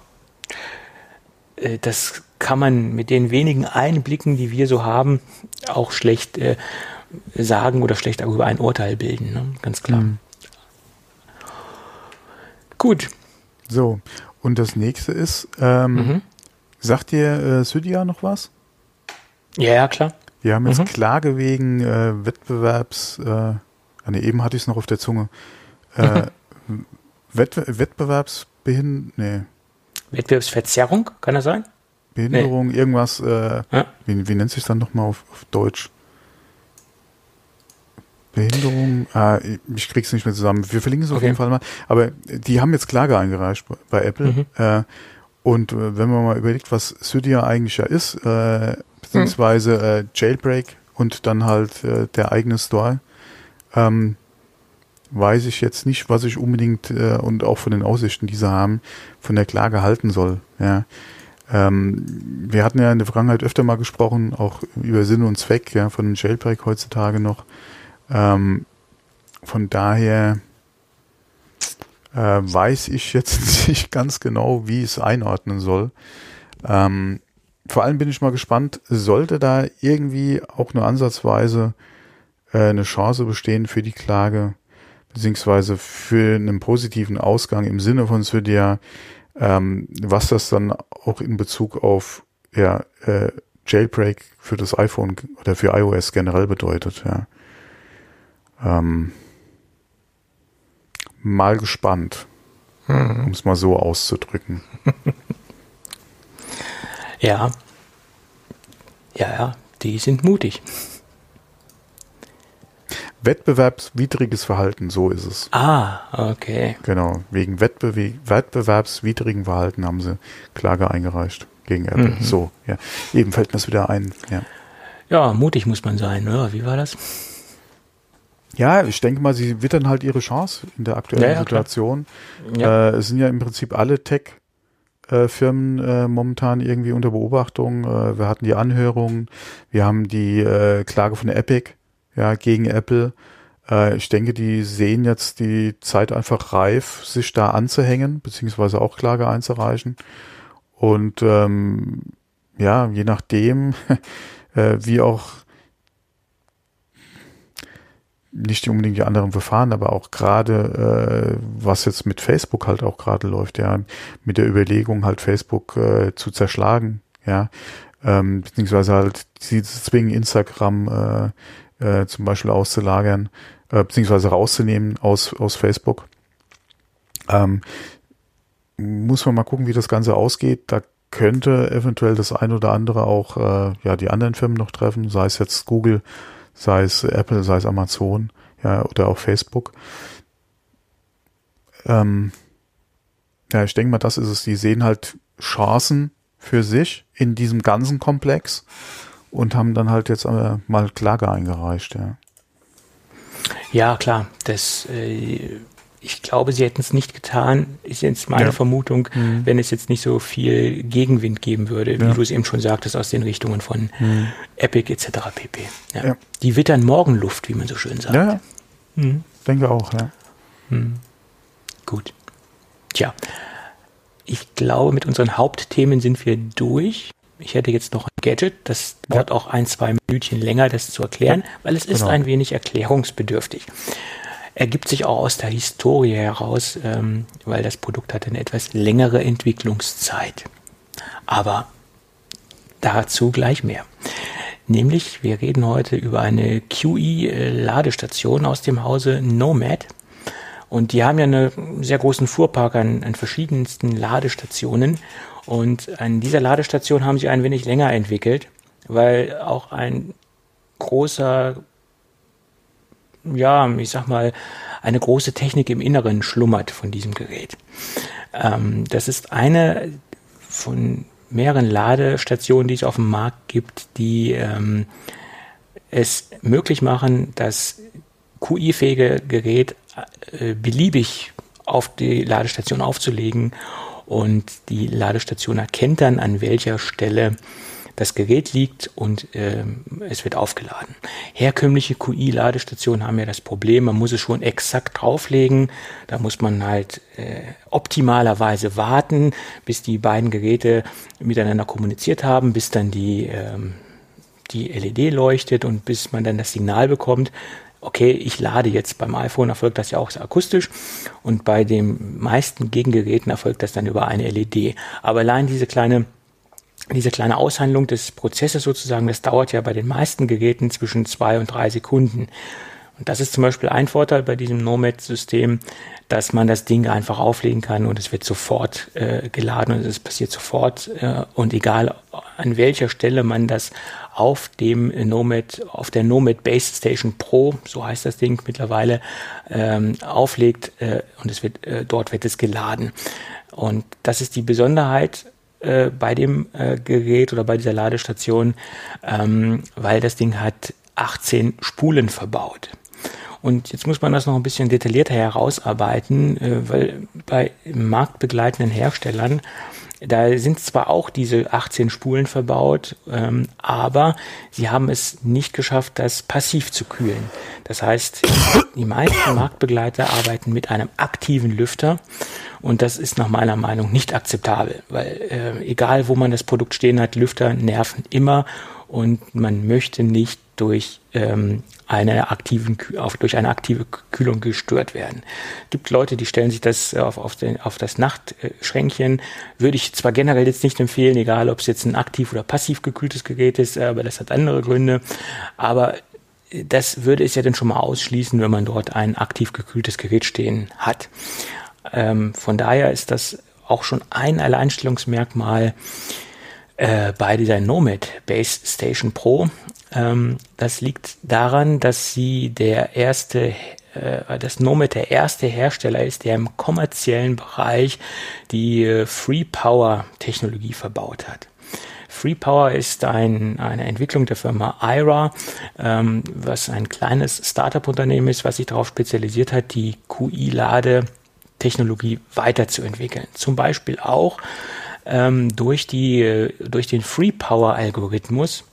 das kann man mit den wenigen Einblicken, die wir so haben, auch schlecht sagen oder schlecht darüber ein Urteil bilden. Ne? Ganz klar. Mhm. Gut. So, und das nächste ist, ähm, mhm. sagt dir äh, Cydia noch was? Ja, ja, klar. Wir haben jetzt mhm. Klage wegen äh, Wettbewerbs, äh, ah, nee, eben hatte ich es noch auf der Zunge. Äh, Wett Wettbewerbsbehinderung, nee. Wettbewerbsverzerrung, kann das sein? Behinderung, nee. irgendwas, äh, ja. wie, wie nennt sich dann nochmal auf, auf Deutsch? Behinderung, ah, ich krieg's nicht mehr zusammen. Wir verlinken es okay. auf jeden Fall mal. Aber die haben jetzt Klage eingereicht bei Apple. Mhm. Äh, und äh, wenn man mal überlegt, was Cydia eigentlich ja ist, äh, beziehungsweise äh, Jailbreak und dann halt äh, der eigene Store, ähm, weiß ich jetzt nicht, was ich unbedingt äh, und auch von den Aussichten, die sie haben, von der Klage halten soll. Ja. Ähm, wir hatten ja in der Vergangenheit öfter mal gesprochen, auch über Sinn und Zweck ja, von Jailbreak heutzutage noch. Ähm, von daher äh, weiß ich jetzt (laughs) nicht ganz genau, wie ich es einordnen soll. Ähm, vor allem bin ich mal gespannt, sollte da irgendwie auch nur ansatzweise äh, eine Chance bestehen für die Klage, beziehungsweise für einen positiven Ausgang im Sinne von Cydia, ähm, was das dann auch in Bezug auf ja, äh, Jailbreak für das iPhone oder für iOS generell bedeutet. Ja. Ähm, mal gespannt, hm. um es mal so auszudrücken. (laughs) ja. Ja, ja, die sind mutig. Wettbewerbswidriges Verhalten, so ist es. Ah, okay. Genau, wegen Wettbewe wettbewerbswidrigen Verhalten haben sie Klage eingereicht gegen Apple. Mhm. So, ja. Eben fällt mir das wieder ein. Ja. ja, mutig muss man sein, oder? Wie war das? Ja, ich denke mal, sie wittern halt ihre Chance in der aktuellen ja, ja, Situation. Äh, es sind ja im Prinzip alle Tech-Firmen äh, momentan irgendwie unter Beobachtung. Äh, wir hatten die Anhörungen, wir haben die äh, Klage von Epic ja, gegen Apple. Äh, ich denke, die sehen jetzt die Zeit einfach reif, sich da anzuhängen, beziehungsweise auch Klage einzureichen. Und ähm, ja, je nachdem, (laughs) äh, wie auch nicht unbedingt die anderen Verfahren, aber auch gerade, äh, was jetzt mit Facebook halt auch gerade läuft, ja, mit der Überlegung halt Facebook äh, zu zerschlagen, ja, ähm, beziehungsweise halt sie zwingen Instagram äh, äh, zum Beispiel auszulagern, äh, beziehungsweise rauszunehmen aus, aus Facebook. Ähm, muss man mal gucken, wie das Ganze ausgeht. Da könnte eventuell das ein oder andere auch äh, ja die anderen Firmen noch treffen, sei es jetzt Google, sei es Apple, sei es Amazon, ja, oder auch Facebook. Ähm, ja, ich denke mal, das ist es. Die sehen halt Chancen für sich in diesem ganzen Komplex und haben dann halt jetzt äh, mal Klage eingereicht, ja. Ja, klar. Das äh, ich glaube, sie hätten es nicht getan, ist jetzt meine ja. Vermutung, mhm. wenn es jetzt nicht so viel Gegenwind geben würde, wie ja. du es eben schon sagtest, aus den Richtungen von mhm. Epic etc. pp. Ja. Die wittern Morgenluft, wie man so schön sagt. Ja, mhm. denke auch, ja. Mhm. Gut. Tja, ich glaube, mit unseren Hauptthemen sind wir durch. Ich hätte jetzt noch ein Gadget, das dauert auch ein, zwei Minütchen länger, das zu erklären, weil es ist genau. ein wenig erklärungsbedürftig ergibt sich auch aus der Historie heraus, ähm, weil das Produkt hat eine etwas längere Entwicklungszeit. Aber dazu gleich mehr. Nämlich, wir reden heute über eine QE-Ladestation aus dem Hause Nomad. Und die haben ja einen sehr großen Fuhrpark an, an verschiedensten Ladestationen. Und an dieser Ladestation haben sie ein wenig länger entwickelt, weil auch ein großer, ja, ich sag mal, eine große Technik im Inneren schlummert von diesem Gerät. Ähm, das ist eine von mehreren Ladestationen, die es auf dem Markt gibt, die ähm, es möglich machen, das QI-fähige Gerät äh, beliebig auf die Ladestation aufzulegen und die Ladestation erkennt dann, an welcher Stelle das Gerät liegt und äh, es wird aufgeladen. Herkömmliche QI-Ladestationen haben ja das Problem, man muss es schon exakt drauflegen. Da muss man halt äh, optimalerweise warten, bis die beiden Geräte miteinander kommuniziert haben, bis dann die, ähm, die LED leuchtet und bis man dann das Signal bekommt okay, ich lade jetzt beim iPhone, erfolgt das ja auch akustisch und bei den meisten Gegengeräten erfolgt das dann über eine LED. Aber allein diese kleine diese kleine Aushandlung des Prozesses sozusagen, das dauert ja bei den meisten Geräten zwischen zwei und drei Sekunden. Und das ist zum Beispiel ein Vorteil bei diesem Nomad-System, dass man das Ding einfach auflegen kann und es wird sofort äh, geladen und es passiert sofort äh, und egal an welcher Stelle man das auf dem Nomad, auf der Nomad Base Station Pro, so heißt das Ding mittlerweile, ähm, auflegt äh, und es wird äh, dort wird es geladen. Und das ist die Besonderheit äh, bei dem äh, Gerät oder bei dieser Ladestation, ähm, weil das Ding hat 18 Spulen verbaut. Und jetzt muss man das noch ein bisschen detaillierter herausarbeiten, äh, weil bei marktbegleitenden Herstellern da sind zwar auch diese 18 Spulen verbaut, ähm, aber sie haben es nicht geschafft, das passiv zu kühlen. Das heißt, die meisten Marktbegleiter arbeiten mit einem aktiven Lüfter und das ist nach meiner Meinung nicht akzeptabel, weil äh, egal wo man das Produkt stehen hat, Lüfter nerven immer und man möchte nicht durch ähm, eine aktiven, auf, durch eine aktive Kühlung gestört werden. Es gibt Leute, die stellen sich das auf, auf, den, auf das Nachtschränkchen. Würde ich zwar generell jetzt nicht empfehlen, egal ob es jetzt ein aktiv oder passiv gekühltes Gerät ist, aber das hat andere Gründe. Aber das würde es ja dann schon mal ausschließen, wenn man dort ein aktiv gekühltes Gerät stehen hat. Ähm, von daher ist das auch schon ein Alleinstellungsmerkmal äh, bei dieser Nomad Base Station Pro. Ähm, das liegt daran, dass sie der erste äh, das Nomad der erste Hersteller ist, der im kommerziellen Bereich die äh, Free Power Technologie verbaut hat. Free Power ist ein, eine Entwicklung der Firma IRA, ähm, was ein kleines Startup-Unternehmen ist, was sich darauf spezialisiert hat, die QI-Lade-Technologie weiterzuentwickeln. Zum Beispiel auch ähm, durch, die, durch den Free Power Algorithmus,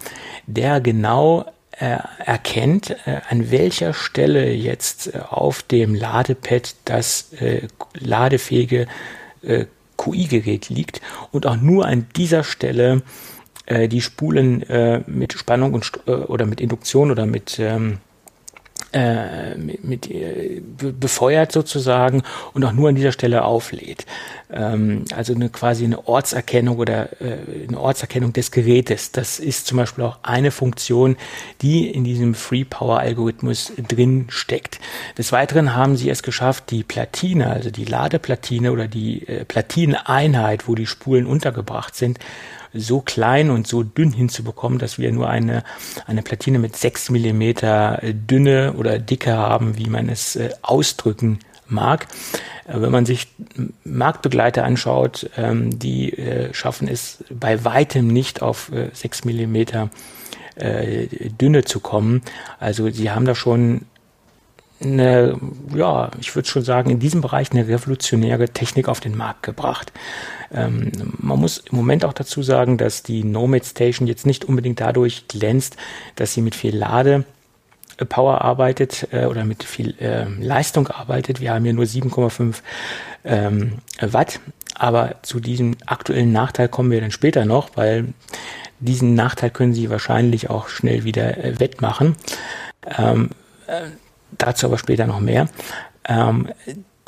der genau äh, erkennt, äh, an welcher Stelle jetzt äh, auf dem Ladepad das äh, ladefähige äh, QI-Gerät liegt und auch nur an dieser Stelle äh, die Spulen äh, mit Spannung und äh, oder mit Induktion oder mit ähm, äh, mit, äh, befeuert sozusagen und auch nur an dieser Stelle auflädt. Ähm, also eine quasi eine Ortserkennung oder äh, eine Ortserkennung des Gerätes. Das ist zum Beispiel auch eine Funktion, die in diesem Free Power Algorithmus drin steckt. Des Weiteren haben sie es geschafft, die Platine, also die Ladeplatine oder die äh, Platineinheit, wo die Spulen untergebracht sind, so klein und so dünn hinzubekommen, dass wir nur eine, eine Platine mit sechs Millimeter Dünne oder Dicke haben, wie man es äh, ausdrücken mag. Äh, wenn man sich Marktbegleiter anschaut, ähm, die äh, schaffen es bei weitem nicht auf äh, 6 Millimeter äh, Dünne zu kommen. Also sie haben da schon eine, ja, ich würde schon sagen, in diesem Bereich eine revolutionäre Technik auf den Markt gebracht. Ähm, man muss im Moment auch dazu sagen, dass die Nomad Station jetzt nicht unbedingt dadurch glänzt, dass sie mit viel Lade Power arbeitet äh, oder mit viel äh, Leistung arbeitet. Wir haben hier nur 7,5 ähm, Watt, aber zu diesem aktuellen Nachteil kommen wir dann später noch, weil diesen Nachteil können Sie wahrscheinlich auch schnell wieder äh, wettmachen. Ähm, äh, dazu aber später noch mehr. Ähm,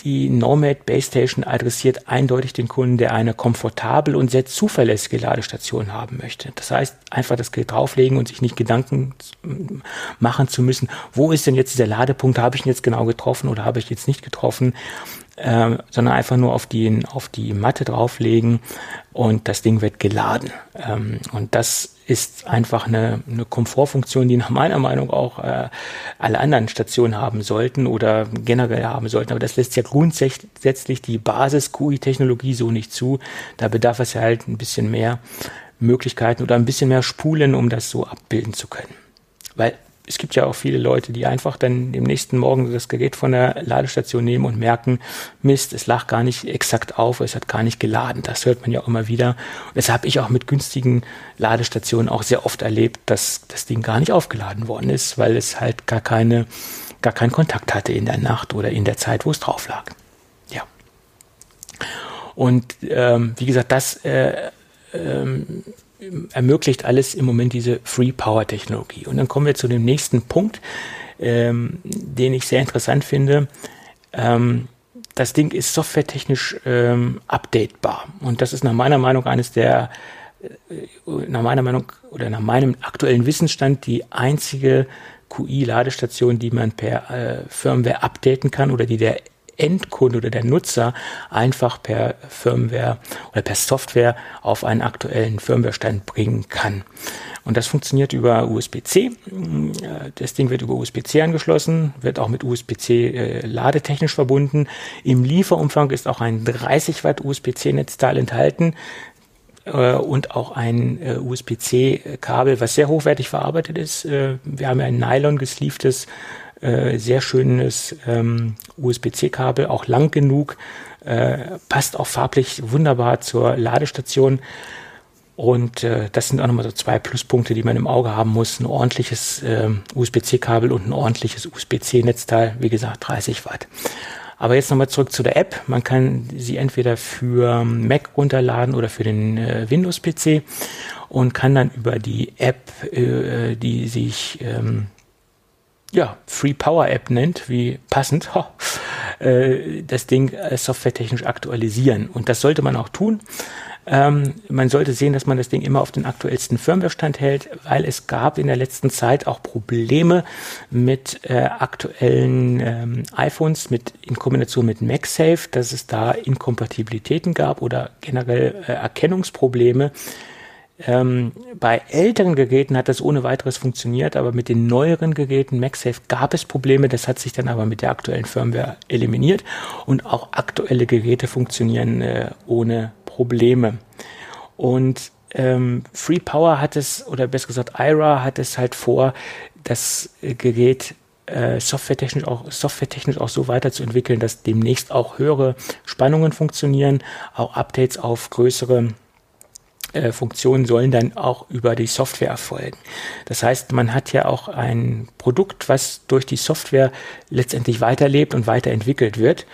die Nomad Base Station adressiert eindeutig den Kunden, der eine komfortable und sehr zuverlässige Ladestation haben möchte. Das heißt, einfach das Gerät drauflegen und sich nicht Gedanken machen zu müssen, wo ist denn jetzt dieser Ladepunkt, habe ich ihn jetzt genau getroffen oder habe ich ihn jetzt nicht getroffen. Äh, sondern einfach nur auf die, auf die Matte drauflegen und das Ding wird geladen. Ähm, und das ist einfach eine, eine Komfortfunktion, die nach meiner Meinung auch äh, alle anderen Stationen haben sollten oder generell haben sollten. Aber das lässt ja grundsätzlich die Basis-QI-Technologie so nicht zu. Da bedarf es ja halt ein bisschen mehr Möglichkeiten oder ein bisschen mehr Spulen, um das so abbilden zu können. Weil es gibt ja auch viele Leute, die einfach dann im nächsten Morgen das Gerät von der Ladestation nehmen und merken, Mist, es lag gar nicht exakt auf, es hat gar nicht geladen. Das hört man ja auch immer wieder. Und das habe ich auch mit günstigen Ladestationen auch sehr oft erlebt, dass das Ding gar nicht aufgeladen worden ist, weil es halt gar keine, gar keinen Kontakt hatte in der Nacht oder in der Zeit, wo es drauf lag. Ja. Und ähm, wie gesagt, das äh, ähm, ermöglicht alles im Moment diese Free Power Technologie. Und dann kommen wir zu dem nächsten Punkt, ähm, den ich sehr interessant finde. Ähm, das Ding ist softwaretechnisch ähm, updatebar. Und das ist nach meiner Meinung eines der, äh, nach meiner Meinung oder nach meinem aktuellen Wissensstand die einzige QI-Ladestation, die man per äh, Firmware updaten kann oder die der Endkunde oder der Nutzer einfach per Firmware oder per Software auf einen aktuellen Firmware-Stand bringen kann. Und das funktioniert über USB-C. Das Ding wird über USB-C angeschlossen, wird auch mit USB-C äh, ladetechnisch verbunden. Im Lieferumfang ist auch ein 30 Watt USB-C-Netzteil enthalten äh, und auch ein äh, USB-C-Kabel, was sehr hochwertig verarbeitet ist. Äh, wir haben ja ein Nylon gesleeftes äh, sehr schönes ähm, USB-C-Kabel, auch lang genug, äh, passt auch farblich wunderbar zur Ladestation. Und äh, das sind auch nochmal so zwei Pluspunkte, die man im Auge haben muss. Ein ordentliches äh, USB-C-Kabel und ein ordentliches USB-C-Netzteil, wie gesagt 30 Watt. Aber jetzt nochmal zurück zu der App. Man kann sie entweder für Mac runterladen oder für den äh, Windows-PC und kann dann über die App, äh, die sich ähm, ja, Free Power App nennt, wie passend, ho, äh, das Ding äh, softwaretechnisch aktualisieren. Und das sollte man auch tun. Ähm, man sollte sehen, dass man das Ding immer auf den aktuellsten Firmware-Stand hält, weil es gab in der letzten Zeit auch Probleme mit äh, aktuellen ähm, iPhones mit, in Kombination mit MagSafe, dass es da Inkompatibilitäten gab oder generell äh, Erkennungsprobleme ähm, bei älteren Geräten hat das ohne weiteres funktioniert, aber mit den neueren Geräten MagSafe gab es Probleme. Das hat sich dann aber mit der aktuellen Firmware eliminiert und auch aktuelle Geräte funktionieren äh, ohne Probleme. Und ähm, Free Power hat es, oder besser gesagt IRA hat es halt vor, das Gerät äh, softwaretechnisch auch softwaretechnisch auch so weiterzuentwickeln, dass demnächst auch höhere Spannungen funktionieren, auch Updates auf größere äh, Funktionen sollen dann auch über die Software erfolgen. Das heißt, man hat ja auch ein Produkt, was durch die Software letztendlich weiterlebt und weiterentwickelt wird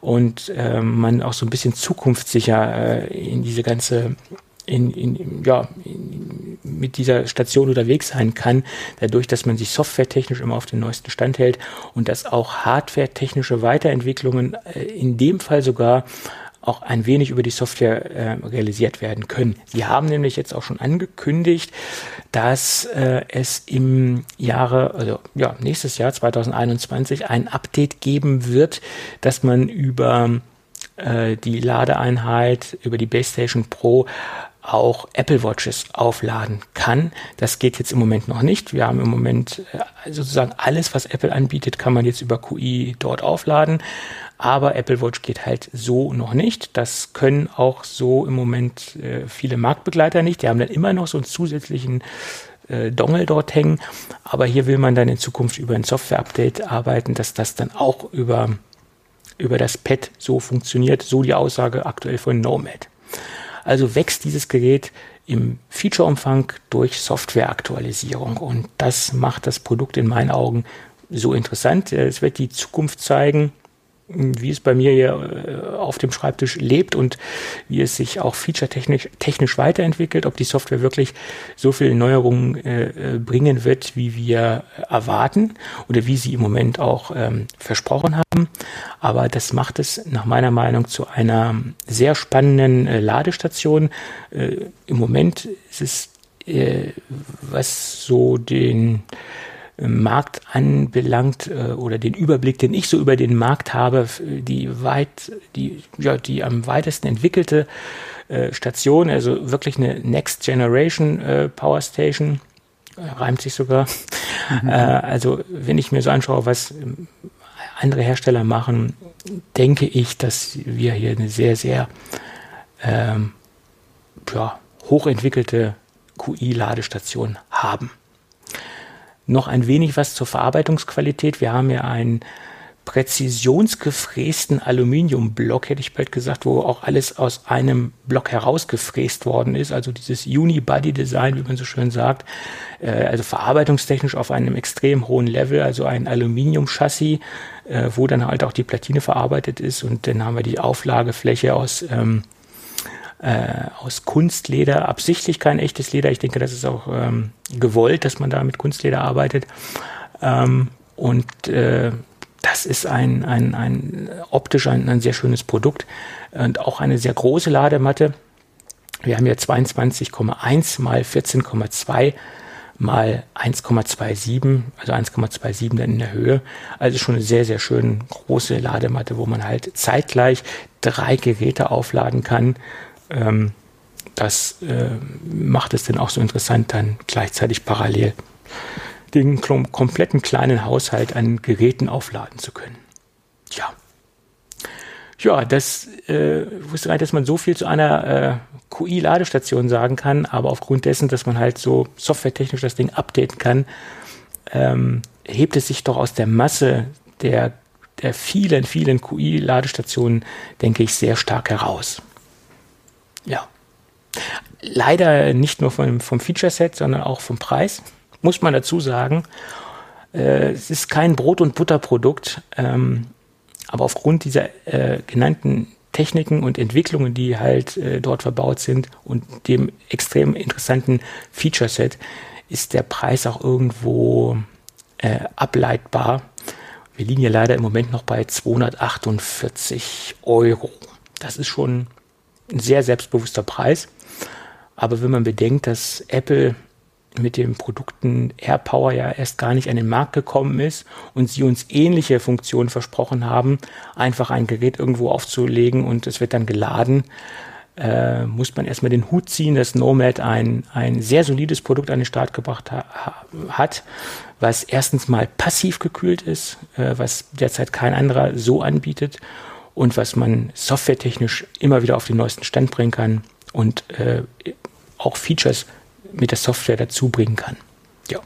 und äh, man auch so ein bisschen zukunftssicher äh, in diese ganze in, in, ja, in, mit dieser Station unterwegs sein kann, dadurch, dass man sich softwaretechnisch immer auf den neuesten Stand hält und dass auch hardwaretechnische Weiterentwicklungen äh, in dem Fall sogar auch ein wenig über die Software äh, realisiert werden können. Sie haben nämlich jetzt auch schon angekündigt, dass äh, es im Jahre, also ja, nächstes Jahr 2021 ein Update geben wird, dass man über äh, die Ladeeinheit, über die Base Station Pro auch Apple Watches aufladen kann. Das geht jetzt im Moment noch nicht. Wir haben im Moment äh, sozusagen alles, was Apple anbietet, kann man jetzt über QI dort aufladen. Aber Apple Watch geht halt so noch nicht. Das können auch so im Moment äh, viele Marktbegleiter nicht. Die haben dann immer noch so einen zusätzlichen äh, Dongle dort hängen. Aber hier will man dann in Zukunft über ein Software-Update arbeiten, dass das dann auch über, über das Pad so funktioniert. So die Aussage aktuell von Nomad. Also wächst dieses Gerät im Featureumfang durch Softwareaktualisierung und das macht das Produkt in meinen Augen so interessant. Es wird die Zukunft zeigen, wie es bei mir hier äh, auf dem Schreibtisch lebt und wie es sich auch featuretechnisch technisch weiterentwickelt, ob die Software wirklich so viele Neuerungen äh, äh, bringen wird, wie wir erwarten oder wie sie im Moment auch ähm, versprochen haben. Aber das macht es nach meiner Meinung zu einer sehr spannenden äh, Ladestation. Äh, Im Moment ist es, äh, was so den Markt anbelangt äh, oder den Überblick, den ich so über den Markt habe, die weit, die, ja, die am weitesten entwickelte äh, Station, also wirklich eine Next Generation äh, Power Station, reimt sich sogar. Mhm. Also wenn ich mir so anschaue, was ähm, andere Hersteller machen, denke ich, dass wir hier eine sehr, sehr ähm, ja, hochentwickelte QI-Ladestation haben. Noch ein wenig was zur Verarbeitungsqualität. Wir haben ja einen präzisionsgefrästen Aluminiumblock, hätte ich bald gesagt, wo auch alles aus einem Block herausgefräst worden ist. Also dieses Unibody-Design, wie man so schön sagt. Äh, also verarbeitungstechnisch auf einem extrem hohen Level, also ein Aluminium-Chassis, äh, wo dann halt auch die Platine verarbeitet ist. Und dann haben wir die Auflagefläche aus ähm, äh, aus Kunstleder, absichtlich kein echtes Leder. Ich denke, das ist auch ähm, gewollt, dass man da mit Kunstleder arbeitet. Ähm, und äh, das ist ein, ein, ein optisch ein, ein sehr schönes Produkt und auch eine sehr große Ladematte. Wir haben hier 22,1 mal 14,2 mal 1,27, also 1,27 dann in der Höhe. Also schon eine sehr, sehr schön große Ladematte, wo man halt zeitgleich drei Geräte aufladen kann ähm, das äh, macht es dann auch so interessant, dann gleichzeitig parallel den kompletten kleinen Haushalt an Geräten aufladen zu können. Ja. Ja, das äh, wusste gar nicht, dass man so viel zu einer äh, QI-Ladestation sagen kann, aber aufgrund dessen, dass man halt so softwaretechnisch das Ding updaten kann, ähm, hebt es sich doch aus der Masse der, der vielen, vielen QI-Ladestationen, denke ich, sehr stark heraus. Ja. Leider nicht nur vom, vom Feature-Set, sondern auch vom Preis, muss man dazu sagen. Äh, es ist kein Brot- und Butterprodukt, ähm, aber aufgrund dieser äh, genannten Techniken und Entwicklungen, die halt äh, dort verbaut sind und dem extrem interessanten Feature-Set, ist der Preis auch irgendwo äh, ableitbar. Wir liegen ja leider im Moment noch bei 248 Euro. Das ist schon ein sehr selbstbewusster Preis. Aber wenn man bedenkt, dass Apple mit den Produkten AirPower ja erst gar nicht an den Markt gekommen ist und sie uns ähnliche Funktionen versprochen haben, einfach ein Gerät irgendwo aufzulegen und es wird dann geladen, äh, muss man erstmal den Hut ziehen, dass Nomad ein, ein sehr solides Produkt an den Start gebracht ha hat, was erstens mal passiv gekühlt ist, äh, was derzeit kein anderer so anbietet und was man softwaretechnisch immer wieder auf den neuesten Stand bringen kann und äh, auch Features mit der Software dazu bringen kann. Ja.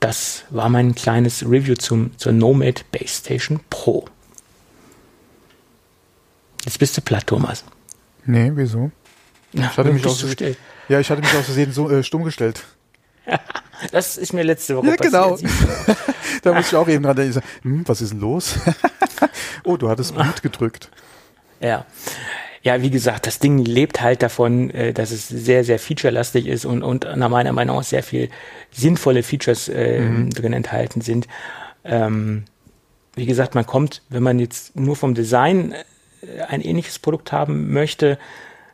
Das war mein kleines Review zum, zur Nomad Base Station Pro. Jetzt bist du platt, Thomas. Nee, wieso? ich hatte mich aus Versehen, ja, ich hatte mich aus Versehen so äh, stumm gestellt. (laughs) das ist mir letzte Woche ja, genau. (laughs) da muss ich auch eben dran denken. Hm, was ist denn los? (laughs) oh, du hattest Blut gedrückt. Ja. Ja, wie gesagt, das Ding lebt halt davon, äh, dass es sehr, sehr featurelastig ist und, und nach meiner Meinung auch sehr viel sinnvolle Features äh, mhm. drin enthalten sind. Ähm, wie gesagt, man kommt, wenn man jetzt nur vom Design äh, ein ähnliches Produkt haben möchte,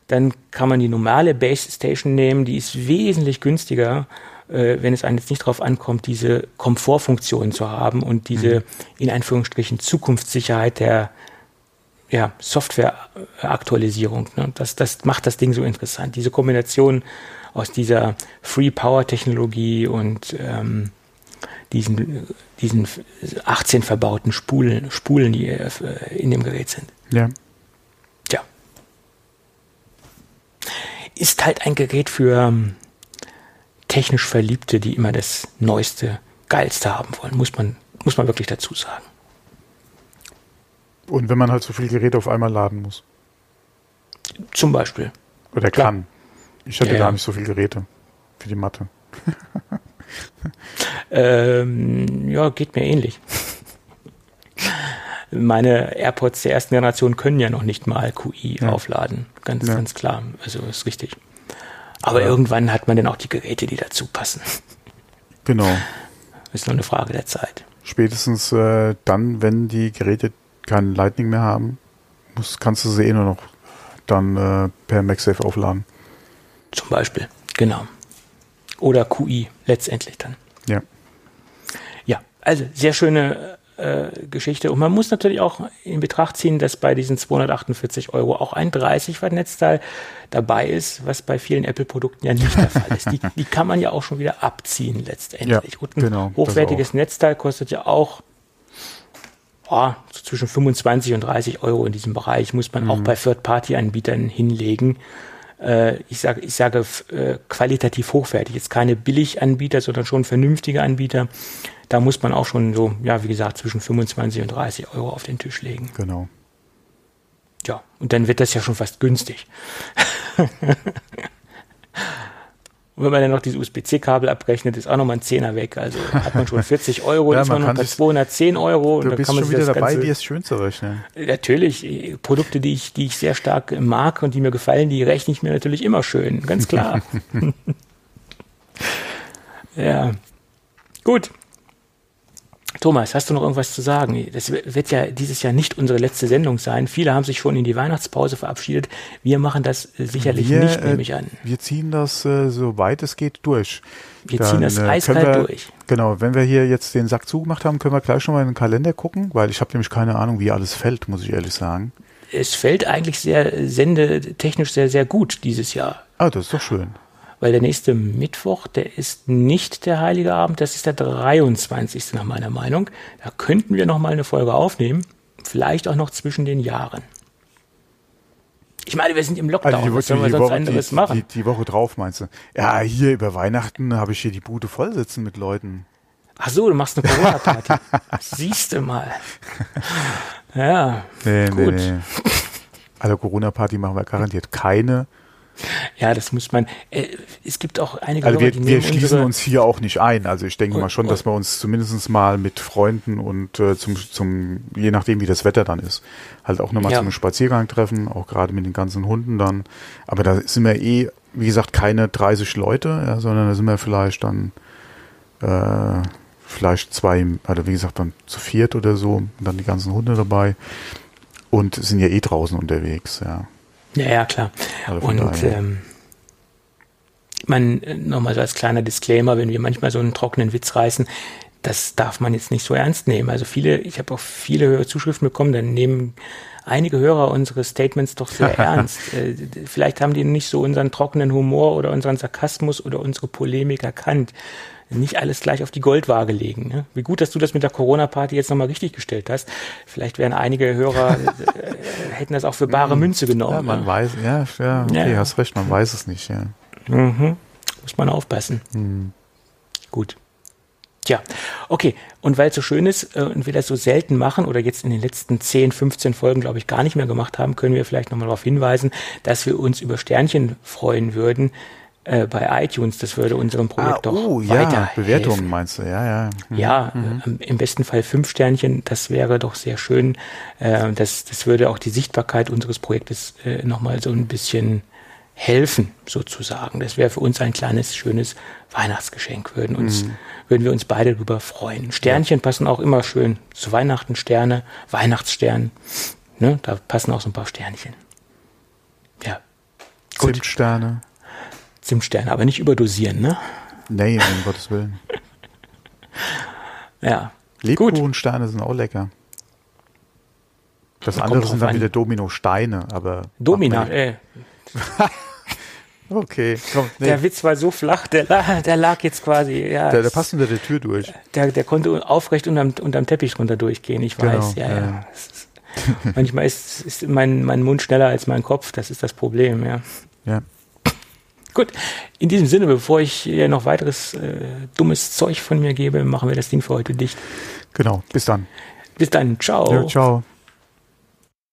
dann kann man die normale Base Station nehmen, die ist wesentlich günstiger äh, wenn es einem jetzt nicht darauf ankommt, diese Komfortfunktionen zu haben und diese mhm. in Anführungsstrichen Zukunftssicherheit der ja, Software-Aktualisierung. Ne? Das, das macht das Ding so interessant. Diese Kombination aus dieser Free Power Technologie und ähm, diesen, diesen 18 verbauten Spulen, Spulen, die äh, in dem Gerät sind. Ja. Tja. Ist halt ein Gerät für technisch Verliebte, die immer das Neueste, Geilste haben wollen, muss man, muss man wirklich dazu sagen. Und wenn man halt so viele Geräte auf einmal laden muss. Zum Beispiel. Oder kann. Klar. Ich hatte ja, gar nicht so viele Geräte für die Mathe. (laughs) ähm, ja, geht mir ähnlich. Meine AirPods der ersten Generation können ja noch nicht mal QI ja. aufladen. Ganz, ja. ganz klar. Also ist richtig. Aber ja. irgendwann hat man dann auch die Geräte, die dazu passen. Genau. Ist nur eine Frage der Zeit. Spätestens äh, dann, wenn die Geräte kein Lightning mehr haben, musst, kannst du sie eh nur noch dann äh, per MagSafe aufladen. Zum Beispiel, genau. Oder QI letztendlich dann. Ja. Ja, also sehr schöne äh, Geschichte. Und man muss natürlich auch in Betracht ziehen, dass bei diesen 248 Euro auch ein 30 Watt Netzteil dabei ist, was bei vielen Apple-Produkten ja nicht der Fall ist. Die, die kann man ja auch schon wieder abziehen letztendlich. Ja, Und ein genau, hochwertiges Netzteil kostet ja auch oh, so zwischen 25 und 30 Euro in diesem Bereich, muss man auch bei Third-Party-Anbietern hinlegen. Äh, ich sage, ich sage äh, qualitativ hochwertig, jetzt keine Billiganbieter, sondern schon vernünftige Anbieter. Da muss man auch schon so, ja, wie gesagt, zwischen 25 und 30 Euro auf den Tisch legen. Genau. Ja, und dann wird das ja schon fast günstig. (laughs) Und wenn man dann noch dieses USB-C-Kabel abrechnet, ist auch nochmal ein Zehner weg. Also hat man schon (laughs) 40 (laughs) Euro, Ja, ist man man noch bei sich- 210 Euro. und Du dann bist kann man schon wieder dabei, dir es schön zu rechnen. Natürlich, äh, Produkte, die ich, die ich sehr stark mag und die mir gefallen, die rechne ich mir natürlich immer schön, ganz klar. (laughs) ja. Gut. Thomas, hast du noch irgendwas zu sagen? Das wird ja dieses Jahr nicht unsere letzte Sendung sein. Viele haben sich schon in die Weihnachtspause verabschiedet. Wir machen das äh, sicherlich wir, nicht, äh, nehme ich an. Wir ziehen das, äh, soweit es geht, durch. Wir ziehen das eiskalt wir, durch. Genau, wenn wir hier jetzt den Sack zugemacht haben, können wir gleich schon mal in den Kalender gucken, weil ich habe nämlich keine Ahnung, wie alles fällt, muss ich ehrlich sagen. Es fällt eigentlich sehr äh, sendetechnisch sehr, sehr gut dieses Jahr. Ah, das ist doch schön. Weil der nächste Mittwoch, der ist nicht der Heilige Abend, das ist der 23. nach meiner Meinung. Da könnten wir noch mal eine Folge aufnehmen. Vielleicht auch noch zwischen den Jahren. Ich meine, wir sind im Lockdown. Also die, Was sollen wir sonst Woche, anderes die, machen? die, die Woche drauf meinst du? Ja, hier über Weihnachten habe ich hier die Bude voll sitzen mit Leuten. Ach so, du machst eine Corona-Party. (laughs) Siehst du mal. Ja, Nee, gut. nee, nee. Also Corona-Party machen wir garantiert keine. Ja, das muss man. Äh, es gibt auch einige Also wir, die wir schließen uns hier auch nicht ein. Also ich denke Und- mal schon, dass wir uns zumindest mal mit Freunden und äh, zum, zum, je nachdem wie das Wetter dann ist, halt auch nochmal Ja. zum Spaziergang treffen, auch gerade mit den ganzen Hunden dann. Aber da sind wir eh, wie gesagt, keine 30 Leute, ja, sondern da sind wir vielleicht dann äh, vielleicht zwei, also wie gesagt, dann zu viert oder so, und dann die ganzen Hunde dabei und sind ja eh draußen unterwegs, ja. Ja, ja, klar. Und ähm, man, nochmal so als kleiner Disclaimer, wenn wir manchmal so einen trockenen Witz reißen, das darf man jetzt nicht so ernst nehmen. Also viele, ich habe auch viele Zuschriften bekommen, dann nehmen einige Hörer unsere Statements doch sehr (laughs) ernst. Äh, Vielleicht haben die nicht so unseren trockenen Humor oder unseren Sarkasmus oder unsere Polemik erkannt. Nicht alles gleich auf die Goldwaage legen. Ne? Wie gut, dass du das mit der Corona-Party jetzt nochmal richtig gestellt hast. Vielleicht wären einige Hörer, äh, hätten das auch für bare Münze genommen. Ja, man ne? weiß, ja, ja, okay, Ja, hast recht, man weiß es nicht, ja. Mhm. Muss man aufpassen. Gut. Tja, okay. Und weil es so schön ist äh, und wir das so selten machen oder jetzt in den letzten 10, 15 Folgen, glaube ich, gar nicht mehr gemacht haben, können wir vielleicht nochmal darauf hinweisen, dass wir uns über Sternchen freuen würden äh, bei iTunes. Das würde unserem Projekt doch oh, ja. Bewertungen meinst du, ja, ja. Mhm. Ja, äh, im besten Fall fünf Sternchen, das wäre doch sehr schön. Äh, das, das würde auch die Sichtbarkeit unseres Projektes äh, nochmal so ein bisschen helfen, sozusagen. Das wäre für uns ein kleines, schönes Weihnachtsgeschenk. Würden, uns, würden wir uns beide darüber freuen. Sternchen passen auch immer schön zu Weihnachten, Sterne, Weihnachtsstern. Ne, da passen auch so ein paar Sternchen. Ja, gut. Zimtsterne. Zimtsterne, aber nicht überdosieren, ne? Nee, um (laughs) Gottes Willen. Ja. Lebkuchensterne sind auch lecker. Das Kommt andere sind dann an. wieder Dominosteine, aber. Domina, man- äh, (laughs) Okay, komm, nee, Der Witz war so flach, der, der lag jetzt quasi, ja. der, der passt unter der Tür durch. der, der konnte aufrecht unterm, unterm Teppich drunter durchgehen, ich weiß. Genau, ja, ja, ja. manchmal ist, ist mein, mein Mund schneller als mein Kopf, das ist das Problem, ja. Ja. Gut, in diesem Sinne, bevor ich noch weiteres äh, dummes Zeug von mir gebe, machen wir das Ding für heute dicht. Genau, bis dann. Bis dann, ciao. Ja, ciao.